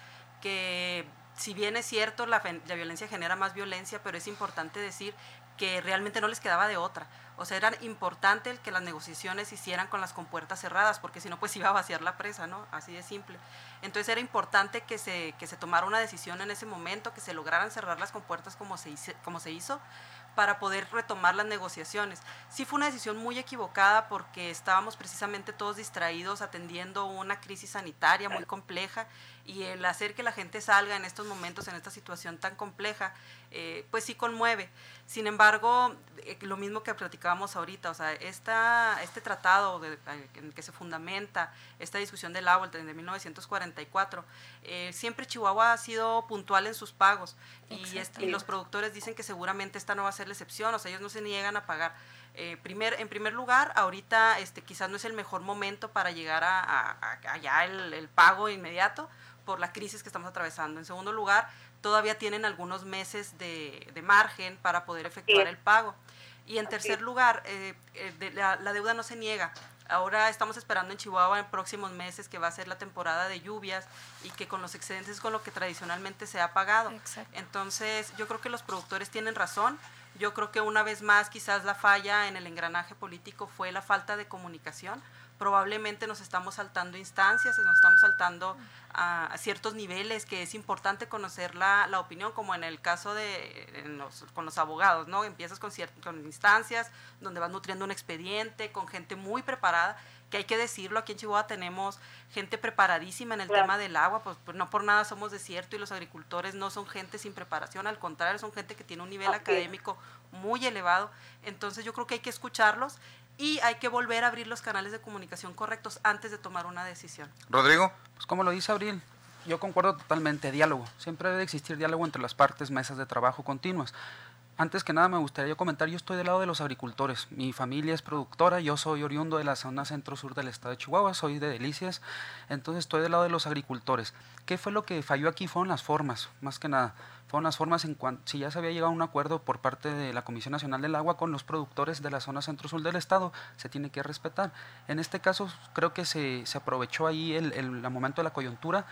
que si bien es cierto la, violencia genera más violencia, pero es importante decir que realmente no les quedaba de otra. O sea, era importante que las negociaciones se hicieran con las compuertas cerradas, porque si no, pues iba a vaciar la presa, ¿no? Así de simple. Entonces era importante que se, que se tomara una decisión en ese momento, que se lograran cerrar las compuertas como se hizo, para poder retomar las negociaciones. Sí fue una decisión muy equivocada porque estábamos precisamente todos distraídos atendiendo una crisis sanitaria muy compleja y el hacer que la gente salga en estos momentos, en esta situación tan compleja, eh, pues sí conmueve. Sin embargo, eh, lo mismo que platicábamos ahorita, o sea, esta, este tratado de, eh, en que se fundamenta esta discusión del agua, el de 1944, siempre Chihuahua ha sido puntual en sus pagos y, y, los productores dicen que seguramente esta no va a ser la excepción, o sea, ellos no se niegan a pagar. primer, en primer lugar, ahorita este, quizás no es el mejor momento para llegar a, allá el, el pago inmediato, por la crisis que estamos atravesando. En segundo lugar, todavía tienen algunos meses de, margen para poder efectuar el pago. Y en tercer lugar, eh, eh, la, deuda no se niega. Ahora estamos esperando en Chihuahua en próximos meses que va a ser la temporada de lluvias y que con los excedentes es con lo que tradicionalmente se ha pagado. Entonces, yo creo que los productores tienen razón. Yo creo que una vez más quizás la falla en el engranaje político fue la falta de comunicación probablemente nos estamos saltando instancias, nos estamos saltando a, ciertos niveles que es importante conocer la, la opinión, como en el caso de con los abogados, ¿no? Empiezas con, con instancias donde vas nutriendo un expediente, con gente muy preparada, que hay que decirlo, aquí en Chihuahua tenemos gente preparadísima en el tema del agua, pues, pues, no por nada somos desierto y los agricultores no son gente sin preparación, al contrario, son gente que tiene un nivel académico muy elevado, entonces yo creo que hay que escucharlos y hay que volver a abrir los canales de comunicación correctos antes de tomar una decisión. Rodrigo. Pues como lo dice Abril, yo concuerdo totalmente, diálogo. Siempre debe existir diálogo entre las partes, mesas de trabajo continuas. Antes que nada me gustaría comentar, yo estoy del lado de los agricultores. Mi familia es productora, yo soy oriundo de la zona centro-sur del estado de Chihuahua, soy de Delicias, entonces estoy del lado de los agricultores. ¿Qué fue lo que falló aquí? Fueron las formas, más que nada. Fueron las formas en cuanto, si ya se había llegado a un acuerdo por parte de la Comisión Nacional del Agua con los productores de la zona centro-sur del estado, se tiene que respetar. En este caso creo que se, se aprovechó ahí el, el, el momento de la coyuntura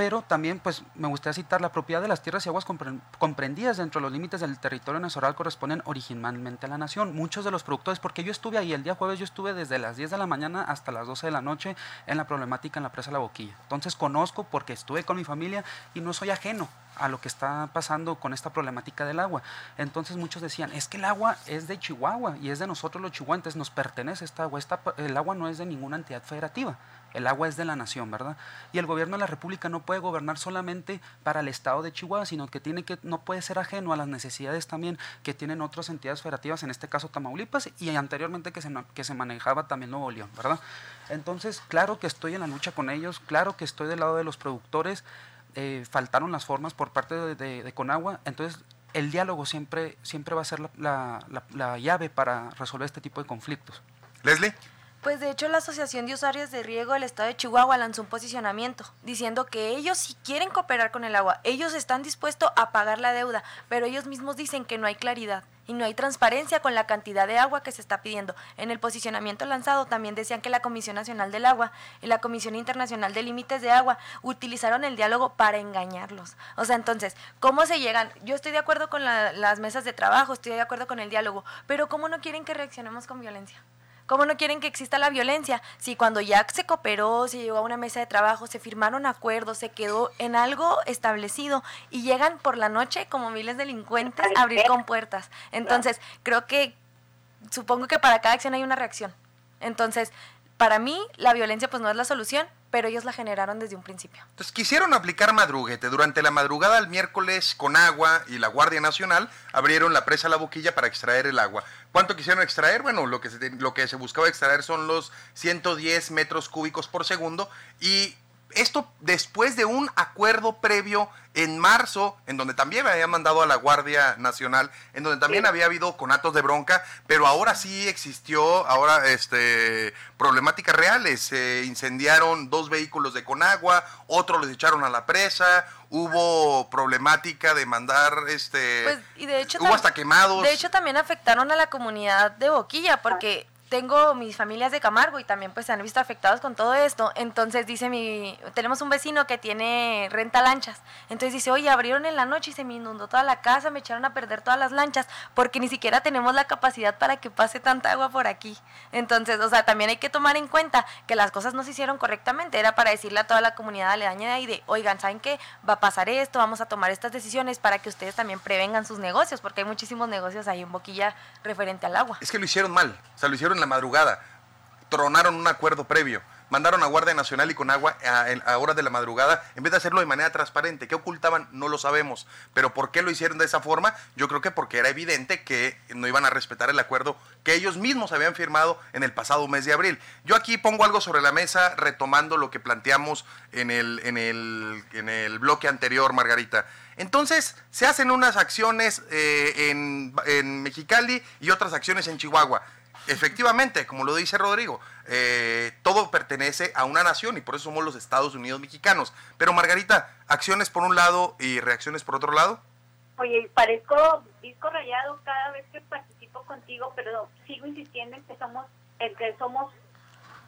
pero también pues me gustaría citar la propiedad de las tierras y aguas comprendidas dentro de los límites del territorio nacional corresponden originalmente a la nación. Muchos de los productores, porque yo estuve ahí el día jueves, yo estuve desde las 10 de la mañana hasta las 12 de la noche en la problemática en la presa La Boquilla. Entonces conozco porque estuve con mi familia y no soy ajeno a lo que está pasando con esta problemática del agua. Entonces muchos decían, es que el agua es de Chihuahua y es de nosotros los chihuahuenses, nos pertenece esta agua, el agua no es de ninguna entidad federativa. El agua es de la nación, ¿verdad? Y el gobierno de la República no puede gobernar solamente para el estado de Chihuahua, sino que tiene que no puede ser ajeno a las necesidades también que tienen otras entidades federativas, en este caso Tamaulipas y anteriormente que se, que se manejaba también Nuevo León, ¿verdad? Entonces, claro que estoy en la lucha con ellos, claro que estoy del lado de los productores, eh, faltaron las formas por parte de, Conagua, entonces el diálogo siempre, siempre va a ser la, la llave para resolver este tipo de conflictos. Leslie. Pues de hecho la Asociación de Usuarios de Riego del Estado de Chihuahua lanzó un posicionamiento diciendo que ellos si quieren cooperar con el agua, ellos están dispuestos a pagar la deuda, pero ellos mismos dicen que no hay claridad y no hay transparencia con la cantidad de agua que se está pidiendo. En el posicionamiento lanzado también decían que la Comisión Nacional del Agua y la Comisión Internacional de Límites de Agua utilizaron el diálogo para engañarlos. O sea, entonces, ¿cómo se llegan? Yo estoy de acuerdo con las mesas de trabajo, estoy de acuerdo con el diálogo, pero ¿cómo no quieren que reaccionemos con violencia? ¿Cómo no quieren que exista la violencia? Si cuando ya se cooperó, se llegó a una mesa de trabajo, se firmaron acuerdos, se quedó en algo establecido y llegan por la noche como miles de delincuentes a abrir con puertas. Entonces, creo que supongo que para cada acción hay una reacción. Entonces, para mí la violencia pues no es la solución, pero ellos la generaron desde un principio. Entonces quisieron aplicar madruguete. Durante la madrugada del miércoles, con agua y la Guardia Nacional abrieron la presa La Boquilla para extraer el agua. ¿Cuánto quisieron extraer? Bueno, lo que se, lo que se buscaba extraer son los 110 metros cúbicos por segundo y esto después de un acuerdo previo en marzo, en donde también me habían mandado a la Guardia Nacional, en donde también había habido conatos de bronca, pero ahora sí existió ahora este problemáticas reales. Se incendiaron dos vehículos de Conagua, otros los echaron a la presa, hubo problemática de mandar este Pues, y de hecho hubo hasta quemados. De hecho, también afectaron a la comunidad de Boquilla, porque tengo mis familias de Camargo y también pues se han visto afectados con todo esto. Entonces dice mi, tenemos un vecino que tiene renta lanchas. Entonces dice, oye, abrieron en la noche y se me inundó toda la casa, me echaron a perder todas las lanchas, porque ni siquiera tenemos la capacidad para que pase tanta agua por aquí. Entonces, o sea, también hay que tomar en cuenta que las cosas no se hicieron correctamente. Era para decirle a toda la comunidad aledaña de ahí de, oigan, ¿saben qué? Va a pasar esto, vamos a tomar estas decisiones para que ustedes también prevengan sus negocios, porque hay muchísimos negocios ahí en Boquilla referente al agua. Es que lo hicieron mal, o sea, lo hicieron la madrugada. Tronaron un acuerdo previo. Mandaron a Guardia Nacional y con agua a, a horas de la madrugada, en vez de hacerlo de manera transparente. ¿Qué ocultaban? No lo sabemos. Pero ¿por qué lo hicieron de esa forma? Yo creo que porque era evidente que no iban a respetar el acuerdo que ellos mismos habían firmado en el pasado mes de abril. Yo aquí pongo algo sobre la mesa retomando lo que planteamos en el, en el, en el bloque anterior, Margarita. Entonces, se hacen unas acciones eh, en, en Mexicali y otras acciones en Chihuahua. Efectivamente, como lo dice Rodrigo, eh, todo pertenece a una nación y por eso somos los Estados Unidos mexicanos. Pero Margarita, acciones por un lado y reacciones por otro lado. Oye, parezco disco rayado cada vez que participo contigo, pero sigo insistiendo en que somos, en que somos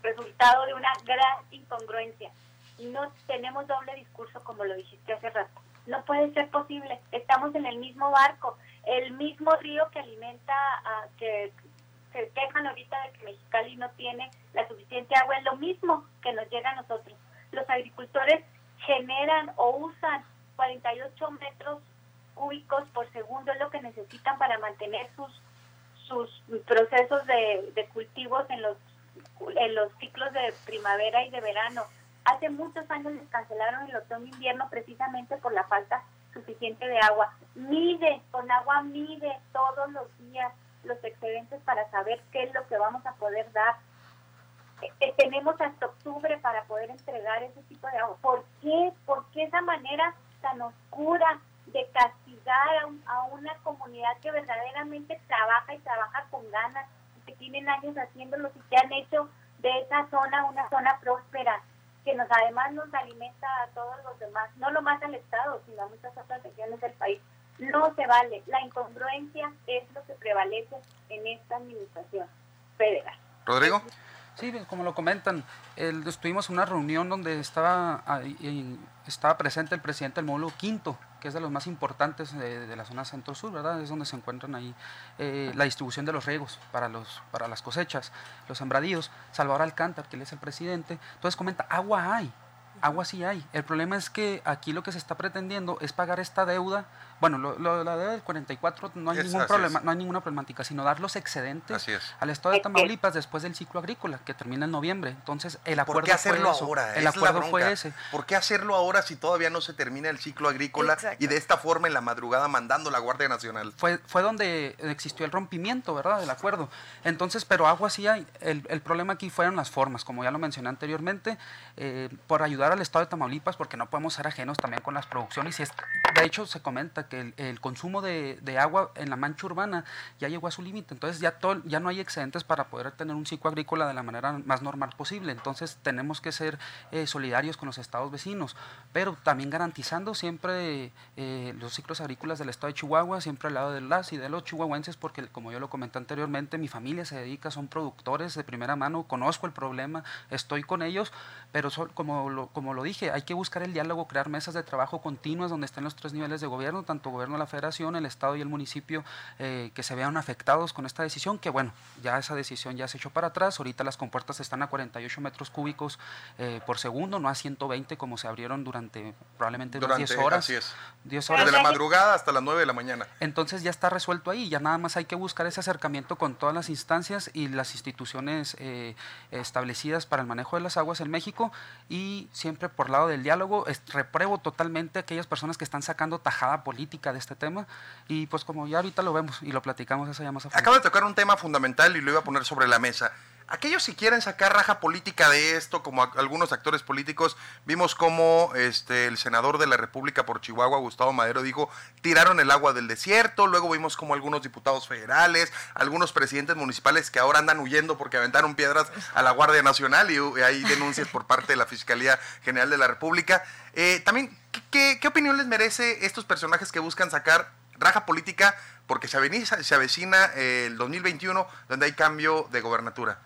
resultado de una gran incongruencia. No tenemos doble discurso como lo dijiste hace rato. No puede ser posible. Estamos en el mismo barco, el mismo río que alimenta, a, que se quejan ahorita de que Mexicali no tiene la suficiente agua, es lo mismo que nos llega a nosotros. Los agricultores generan o usan 48 metros cúbicos por segundo, es lo que necesitan para mantener sus sus procesos de, cultivos en los en los ciclos de primavera y de verano. Hace muchos años les cancelaron el otoño-invierno precisamente por la falta suficiente de agua. Mide, con agua mide todos los días los excedentes para saber qué es lo que vamos a poder dar. Eh, eh, tenemos hasta octubre para poder entregar ese tipo de agua. ¿Por qué? ¿Por qué esa manera tan oscura de castigar a, un- a una comunidad que verdaderamente trabaja y trabaja con ganas, que tienen años haciéndolo y que han hecho de esa zona una zona próspera, que nos además nos alimenta a todos los demás, no lo más al Estado, sino a muchas otras regiones del país. No se vale. La incongruencia es lo que prevalece en esta administración federal. Rodrigo. Sí, bien, como lo comentan, el- estuvimos en una reunión donde estaba, ahí- ahí estaba presente el presidente del módulo quinto, que es de los más importantes de, de la zona centro-sur, ¿verdad? Es donde se encuentran ahí eh, la distribución de los riegos para, los, para las cosechas, los sembradíos. Salvador Alcántar, que él es el presidente, entonces comenta, agua hay, agua sí hay. El problema es que aquí lo que se está pretendiendo es pagar esta deuda. Bueno, lo, lo- la deuda del 44 no hay Es- ningún problema, es. no hay ninguna problemática, sino dar los excedentes Así es. al estado de Tamaulipas después del ciclo agrícola que termina en noviembre. Entonces, el acuerdo ¿Por qué hacerlo fue eso. ahora? El Es acuerdo fue ese. ¿Por qué hacerlo ahora si todavía no se termina el ciclo agrícola Exacto. y de esta forma en la madrugada mandando la Guardia Nacional? Fue, fue donde existió el rompimiento, ¿verdad? Del acuerdo. Entonces, pero agua sí hay. El, el problema aquí fueron las formas, como ya lo mencioné anteriormente, eh, por ayudar al estado de Tamaulipas, porque no podemos ser ajenos también con las producciones. Y es, de hecho, se comenta que el, el consumo de, agua en la mancha urbana ya llegó a su límite. Entonces, ya, no hay excedentes para poder tener un ciclo agrícola de la manera más normal posible. Entonces, tenemos que ser eh, solidarios con los estados vecinos, pero también garantizando siempre eh, los ciclos agrícolas del estado de Chihuahua, siempre al lado de las y de los chihuahuenses, porque como yo lo comenté anteriormente, mi familia se dedica, son productores de primera mano, conozco el problema, estoy con ellos, pero como lo dije, hay que buscar el diálogo, crear mesas de trabajo continuas donde estén los tres niveles de gobierno, tanto gobierno de la federación, el estado y el municipio, eh, que se vean afectados con esta decisión, que bueno, ya esa decisión ya se echó para atrás, ahorita las compuertas están a 48 metros cúbicos eh, por segundo, no a 120 como se abrieron durante probablemente unas Durante, 10 horas. así es. 10 Desde horas. la madrugada hasta las 9 de la mañana. Entonces ya está resuelto ahí, ya nada más hay que buscar ese acercamiento con todas las instancias y las instituciones eh, establecidas para el manejo de las aguas en México y siempre por lado del diálogo, es- repruebo totalmente a aquellas personas que están sacando tajada política de este tema y pues como ya ahorita lo vemos y lo platicamos eso ya más. Acaba de tocar un tema fundamental y lo iba a poner sobre la mesa. aquellos si quieren sacar raja política de esto, como algunos actores políticos, vimos como este, el senador de la República por Chihuahua, Gustavo Madero, dijo, tiraron el agua del desierto, luego vimos como algunos diputados federales, algunos presidentes municipales que ahora andan huyendo porque aventaron piedras a la Guardia Nacional y, hay denuncias por parte de la Fiscalía General de la República. Eh, también, ¿qué, ¿qué opinión les merece estos personajes que buscan sacar raja política porque se avecina, se avecina el 2021 donde hay cambio de gobernatura?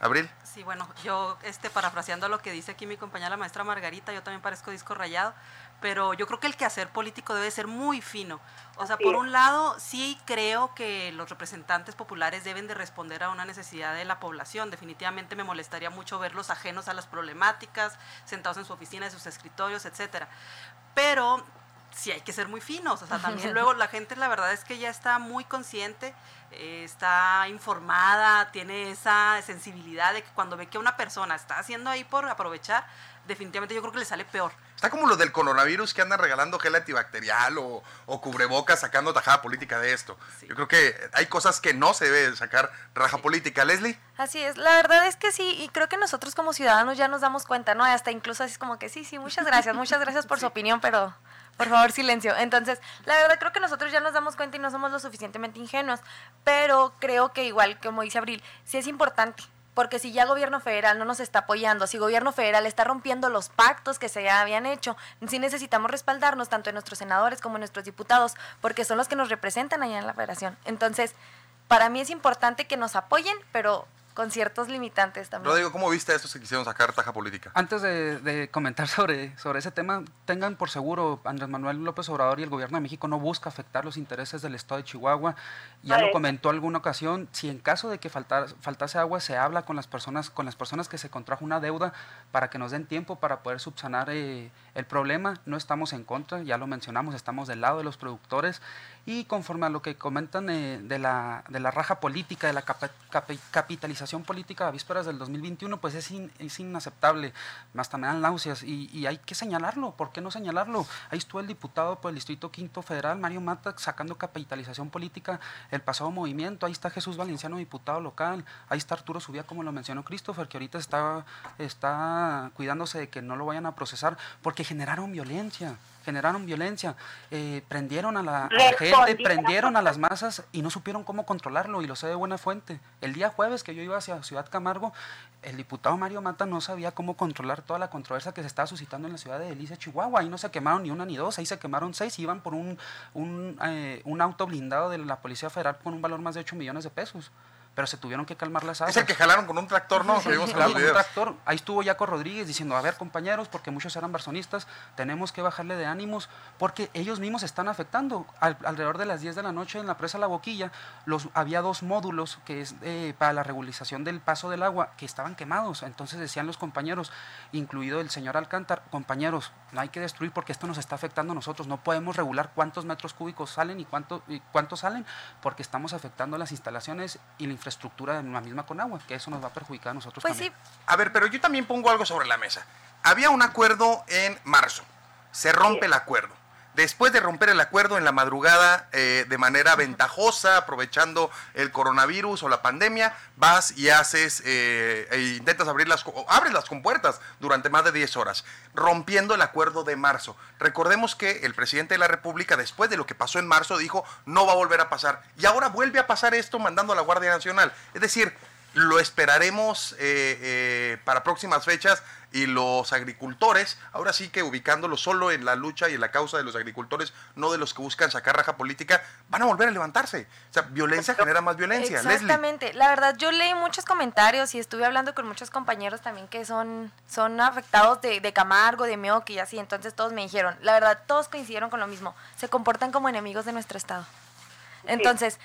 Abril. Sí, bueno, yo este, parafraseando lo que dice aquí mi compañera la maestra Margarita, yo también parezco disco rayado, pero yo creo que el quehacer político debe ser muy fino. O sea, por un lado, sí creo que los representantes populares deben de responder a una necesidad de la población. Definitivamente me molestaría mucho verlos ajenos a las problemáticas, sentados en su oficina, en sus escritorios, etcétera. Pero sí hay que ser muy finos. O sea, también luego la gente, la verdad es que ya está muy consciente eh, está informada, tiene esa sensibilidad de que cuando ve que una persona está haciendo ahí por aprovechar, definitivamente yo creo que le sale peor. Está como lo del coronavirus que andan regalando gel antibacterial o, o cubrebocas sacando tajada política de esto. Yo creo que hay cosas que no se debe sacar raja política. Leslie. Así es, la verdad es que sí, y creo que nosotros como ciudadanos ya nos damos cuenta, ¿no? Hasta incluso así es como que sí, sí, muchas gracias, muchas gracias por su opinión, pero por favor, silencio. Entonces, la verdad creo que nosotros ya nos damos cuenta y no somos lo suficientemente ingenuos, pero creo que igual, como dice Abril, sí es importante. Porque si ya gobierno federal no nos está apoyando, si gobierno federal está rompiendo los pactos que se habían hecho, sí necesitamos respaldarnos tanto en nuestros senadores como en nuestros diputados, porque son los que nos representan allá en la federación. Entonces, para mí es importante que nos apoyen, pero con ciertos limitantes también. Rodrigo, ¿cómo viste a estos que quisieron sacar taja política? Antes de, comentar sobre, sobre ese tema, tengan por seguro, Andrés Manuel López Obrador y el gobierno de México no busca afectar los intereses del Estado de Chihuahua. Ya lo comentó alguna ocasión, si en caso de que faltase agua, se habla con las personas, con las personas que se contrajo una deuda para que nos den tiempo para poder subsanar eh, el problema. No estamos en contra, ya lo mencionamos, estamos del lado de los productores y conforme a lo que comentan eh, de, la, de la raja política, de la capitalización política a vísperas del 2021, pues es, es inaceptable, hasta me dan náuseas. Y, y, hay que señalarlo, ¿por qué no señalarlo? Ahí estuvo el diputado por el Distrito Quinto Federal, Mario Mata, sacando capitalización política el pasado movimiento, ahí está Jesús Valenciano, diputado local, ahí está Arturo Subía, como lo mencionó Christopher, que ahorita está, está cuidándose de que no lo vayan a procesar, porque generaron violencia generaron violencia, eh, prendieron a la, gente, prendieron a las masas y no supieron cómo controlarlo y lo sé de buena fuente. El día jueves que yo iba hacia Ciudad Camargo, el diputado Mario Mata no sabía cómo controlar toda la controversia que se estaba suscitando en la ciudad de Delicia, Chihuahua. Ahí no se quemaron ni una ni dos, ahí se quemaron seis y iban por un, un, eh, un auto blindado de la Policía Federal con un valor más de 8 millones de pesos pero se tuvieron que calmar las aguas. Es el que jalaron con un tractor, ¿no? con un tractor. Ahí estuvo Jaco Rodríguez diciendo, a ver compañeros, porque muchos eran barzonistas, tenemos que bajarle de ánimos, porque ellos mismos están afectando. alrededor de las 10 de la noche en la presa La Boquilla, los, había dos módulos que es eh, para la regularización del paso del agua que estaban quemados. Entonces decían los compañeros, incluido el señor Alcántar, compañeros, no hay que destruir porque esto nos está afectando a nosotros. No podemos regular cuántos metros cúbicos salen y, cuánto, y cuántos salen porque estamos afectando las instalaciones y la infraestructura en la misma con agua, que eso nos va a perjudicar a nosotros pues Sí. A ver, pero yo también pongo algo sobre la mesa. Había un acuerdo en marzo, se rompe el acuerdo después de romper el acuerdo en la madrugada eh, de manera ventajosa, aprovechando el coronavirus o la pandemia, vas y haces, eh, e intentas abrir las, abres las compuertas durante más de 10 horas, rompiendo el acuerdo de marzo. Recordemos que el presidente de la República, después de lo que pasó en marzo, dijo, no va a volver a pasar. Y ahora vuelve a pasar esto mandando a la Guardia Nacional. Es decir, lo esperaremos eh, para próximas fechas y los agricultores, ahora sí que ubicándolo solo en la lucha y en la causa de los agricultores, no de los que buscan sacar raja política, van a volver a levantarse. O sea, violencia genera más violencia. Exactamente. La verdad, yo leí muchos comentarios y estuve hablando con muchos compañeros también que son, son afectados de, de Camargo, de Meoc y así. Entonces todos me dijeron, la verdad, todos coincidieron con lo mismo. Se comportan como enemigos de nuestro Estado. Entonces,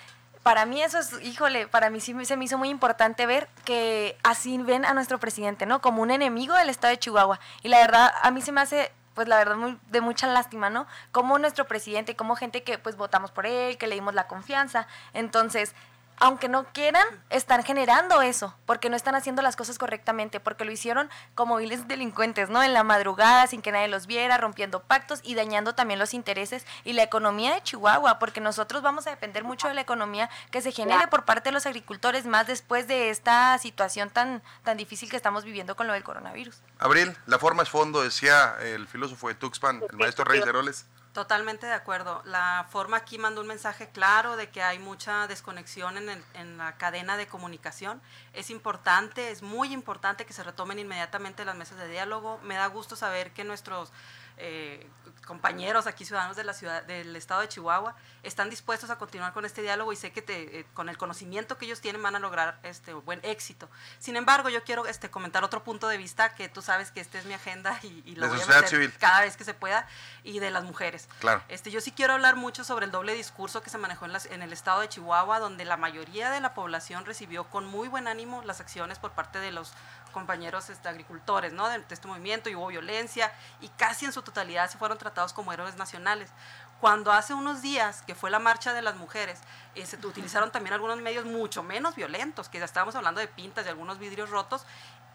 para mí eso es, híjole, para mí sí se me hizo muy importante ver que así ven a nuestro presidente, ¿no? Como un enemigo del estado de Chihuahua. Y la verdad, a mí se me hace, pues la verdad, muy, de mucha lástima, ¿no? Como nuestro presidente, como gente que pues votamos por él, que le dimos la confianza. Entonces, aunque no quieran, están generando eso, porque no están haciendo las cosas correctamente, porque lo hicieron como viles delincuentes, ¿no? En la madrugada, sin que nadie los viera, rompiendo pactos y dañando también los intereses y la economía de Chihuahua, porque nosotros vamos a depender mucho de la economía que se genere por parte de los agricultores, más después de esta situación tan, tan difícil que estamos viviendo con lo del coronavirus. Abril, la forma es fondo, decía el filósofo de Tuxpan, el maestro Reyes Heroles. Totalmente de acuerdo. La forma aquí manda un mensaje claro de que hay mucha desconexión en, en, la cadena de comunicación. Es importante, es muy importante que se retomen inmediatamente las mesas de diálogo. Me da gusto saber que nuestros eh, compañeros aquí, ciudadanos de la ciudad, del estado de Chihuahua, están dispuestos a continuar con este diálogo y sé que eh, con el conocimiento que ellos tienen van a lograr este buen éxito. Sin embargo, yo quiero este, comentar otro punto de vista que tú sabes que esta es mi agenda y, lo voy a meter cada vez que se pueda y de las mujeres. Claro. Este, yo sí quiero hablar mucho sobre el doble discurso que se manejó en, las, en el estado de Chihuahua, donde la mayoría de la población recibió con muy buen ánimo las acciones por parte de los compañeros este, agricultores ¿no? de, este movimiento y hubo violencia y casi en su totalidad se fueron tratados como héroes nacionales. Cuando hace unos días, que fue la marcha de las mujeres, eh, se utilizaron también algunos medios mucho menos violentos, que ya estábamos hablando de pintas, de algunos vidrios rotos,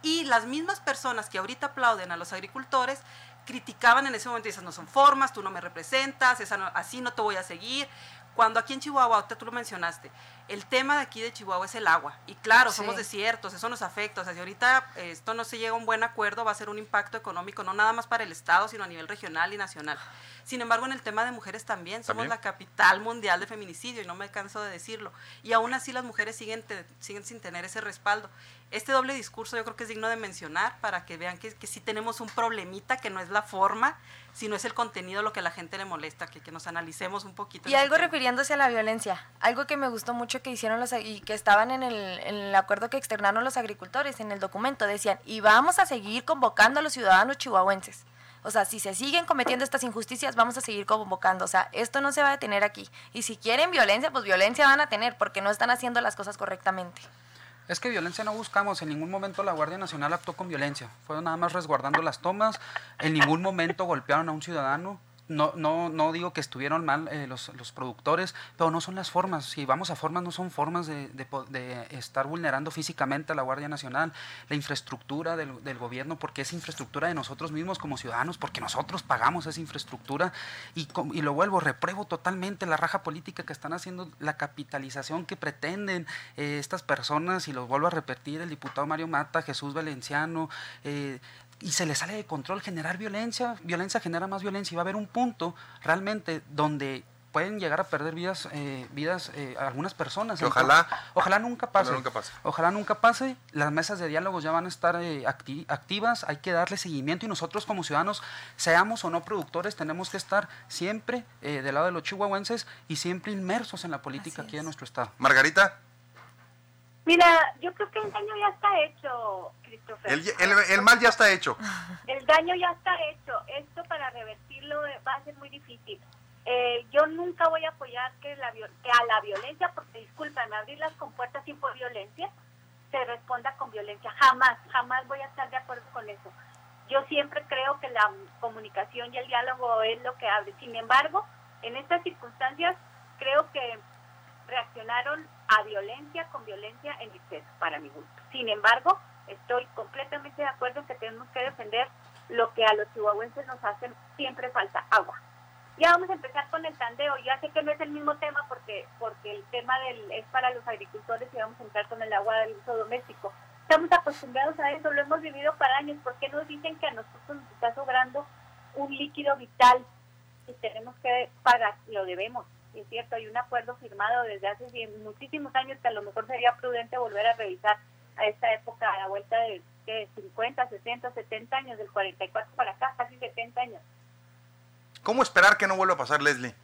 y las mismas personas que ahorita aplauden a los agricultores criticaban en ese momento y dicen, no son formas, tú no me representas, así no te voy a seguir. Cuando aquí en Chihuahua, tú lo mencionaste, el tema de aquí de Chihuahua es el agua. Y claro, somos desiertos, eso nos afecta. O sea, si ahorita esto no se llega a un buen acuerdo, va a ser un impacto económico, no nada más para el Estado, sino a nivel regional y nacional. Sin embargo, en el tema de mujeres también, somos la capital mundial de feminicidio y no me canso de decirlo. Y aún así las mujeres siguen, siguen sin tener ese respaldo. Este doble discurso yo creo que es digno de mencionar para que vean que, que sí tenemos un problemita, que no es la forma, sino es el contenido lo que a la gente le molesta, que, que nos analicemos un poquito. Y algo refiriéndose a la violencia, algo que me gustó mucho que hicieron los y que estaban en el, en el acuerdo que externaron los agricultores en el documento, decían, y vamos a seguir convocando a los ciudadanos chihuahuenses. O sea, si se siguen cometiendo estas injusticias, vamos a seguir convocando. O sea, esto no se va a detener aquí. Y si quieren violencia, pues violencia van a tener porque no están haciendo las cosas correctamente. Es que violencia no buscamos, en ningún momento la Guardia Nacional actuó con violencia, fueron nada más resguardando las tomas, en ningún momento golpearon a un ciudadano, no, no, no digo que estuvieron mal eh, los, los, productores, pero no son las formas. Si vamos a formas, no son formas de, de, estar vulnerando físicamente a la Guardia Nacional, la infraestructura del, del, gobierno, porque es infraestructura de nosotros mismos como ciudadanos, porque nosotros pagamos esa infraestructura. Y, y lo vuelvo, repruebo totalmente la raja política que están haciendo, la capitalización que pretenden eh, estas personas, y lo vuelvo a repetir, el diputado Mario Mata, Jesús Valenciano, eh, y se le sale de control generar violencia, violencia genera más violencia y va a haber un punto realmente donde pueden llegar a perder vidas, eh, vidas eh, algunas personas. ojalá, ojalá nunca pase. Ojalá nunca pase. Ojalá nunca pase. Las mesas de diálogo ya van a estar eh, activas. Hay que darle seguimiento y nosotros como ciudadanos, seamos o no productores, tenemos que estar siempre del lado de los chihuahuenses y siempre inmersos en la política aquí en nuestro estado. Margarita. Mira, yo creo que el daño ya está hecho, Christopher. El, mal ya está hecho. El daño ya está hecho. Esto para revertirlo va a ser muy difícil. Eh, yo nunca voy a apoyar que, la, que a la violencia, porque discúlpame, abrir las compuertas sin por violencia, se responda con violencia. Jamás, jamás voy a estar de acuerdo con eso. Yo siempre creo que la comunicación y el diálogo es lo que abre. Sin embargo, en estas circunstancias, creo que reaccionaron a violencia con violencia en exceso, para mi gusto. Sin embargo, estoy completamente de acuerdo en que tenemos que defender lo que a los chihuahuenses nos hace siempre falta, agua. Ya vamos a empezar con el tandeo. Ya sé que no es el mismo tema porque porque el tema del es para los agricultores y vamos a entrar con el agua del uso doméstico. Estamos acostumbrados a eso, lo hemos vivido para años. ¿Por qué nos dicen que a nosotros nos está sobrando un líquido vital y tenemos que pagar? Lo debemos es cierto, hay un acuerdo firmado desde hace muchísimos años que a lo mejor sería prudente volver a revisar a esta época, a la vuelta de, 50, 60, 70 años, del 44 para acá, casi 70 años. ¿Cómo esperar que no vuelva a pasar, Leslie?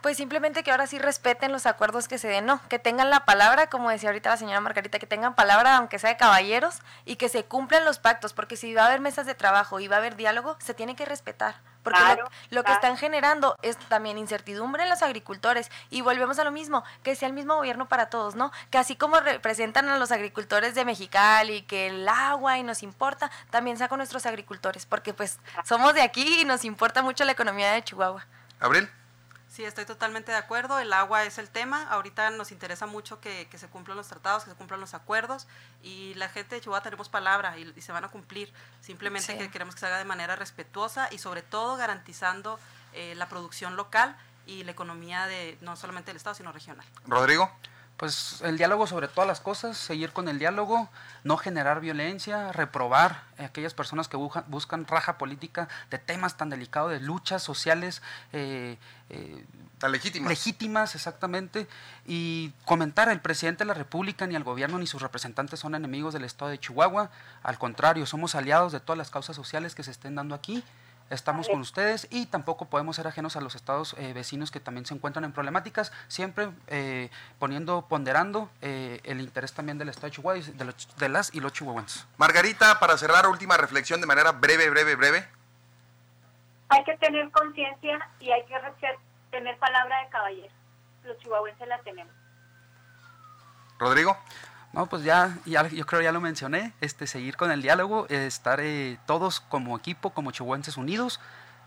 Pues simplemente que ahora sí respeten los acuerdos que se den, no, que tengan la palabra, como decía ahorita la señora Margarita, que tengan palabra aunque sea de caballeros y que se cumplan los pactos, porque si va a haber mesas de trabajo y va a haber diálogo, se tiene que respetar. Porque lo, que están generando es también incertidumbre en los agricultores y volvemos a lo mismo, que sea el mismo gobierno para todos, ¿no? Que así como representan a los agricultores de Mexicali, que el agua y nos importa, también sea con nuestros agricultores, porque pues somos de aquí y nos importa mucho la economía de Chihuahua. Abril. Sí, estoy totalmente de acuerdo. El agua es el tema. Ahorita nos interesa mucho que, se cumplan los tratados, que se cumplan los acuerdos. Y la gente de Chihuahua tenemos palabra y, se van a cumplir. Simplemente que queremos que se haga de manera respetuosa y sobre todo garantizando eh, la producción local y la economía de no solamente del Estado, sino regional. Rodrigo. Pues el diálogo sobre todas las cosas, seguir con el diálogo, no generar violencia, reprobar a aquellas personas que buscan, raja política de temas tan delicados, de luchas sociales. Eh, eh, tan legítimas. Legítimas, exactamente. Y comentar, el presidente de la República, ni el gobierno, ni sus representantes son enemigos del Estado de Chihuahua. Al contrario, somos aliados de todas las causas sociales que se estén dando aquí estamos con ustedes y tampoco podemos ser ajenos a los estados eh, vecinos que también se encuentran en problemáticas, siempre eh, poniendo, ponderando eh, el interés también del estado de Chihuahua, de, de las y los chihuahuenses. Margarita, para cerrar, última reflexión de manera breve, breve, breve. Hay que tener conciencia y hay que tener palabra de caballero. Los chihuahuenses la tenemos. Rodrigo. No, pues ya, ya, yo creo ya lo mencioné, este, seguir con el diálogo, estar eh, todos como equipo, como chihuahuenses unidos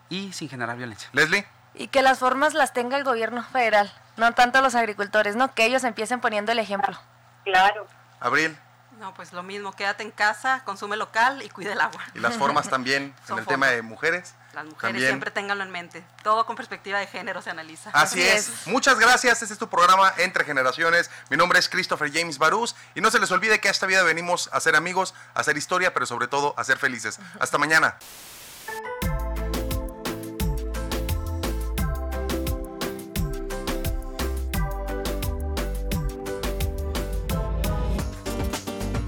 y sin generar violencia. Leslie. Y que las formas las tenga el gobierno federal, no tanto los agricultores, ¿no? Que ellos empiecen poniendo el ejemplo. Claro. Abril. No, pues lo mismo, quédate en casa, consume local y cuida el agua. Y las formas también, en el tema de mujeres. Las mujeres siempre ténganlo en mente. Todo con perspectiva de género se analiza. Así, es. Muchas gracias. Este es tu programa Entre Generaciones. Mi nombre es Christopher James Barús. Y no se les olvide que a esta vida venimos a ser amigos, a hacer historia, pero sobre todo a ser felices. Hasta mañana.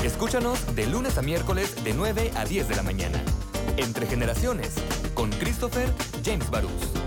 Escúchanos de lunes a miércoles de 9 a 10 de la mañana. Entre generaciones, con Christopher James Barús.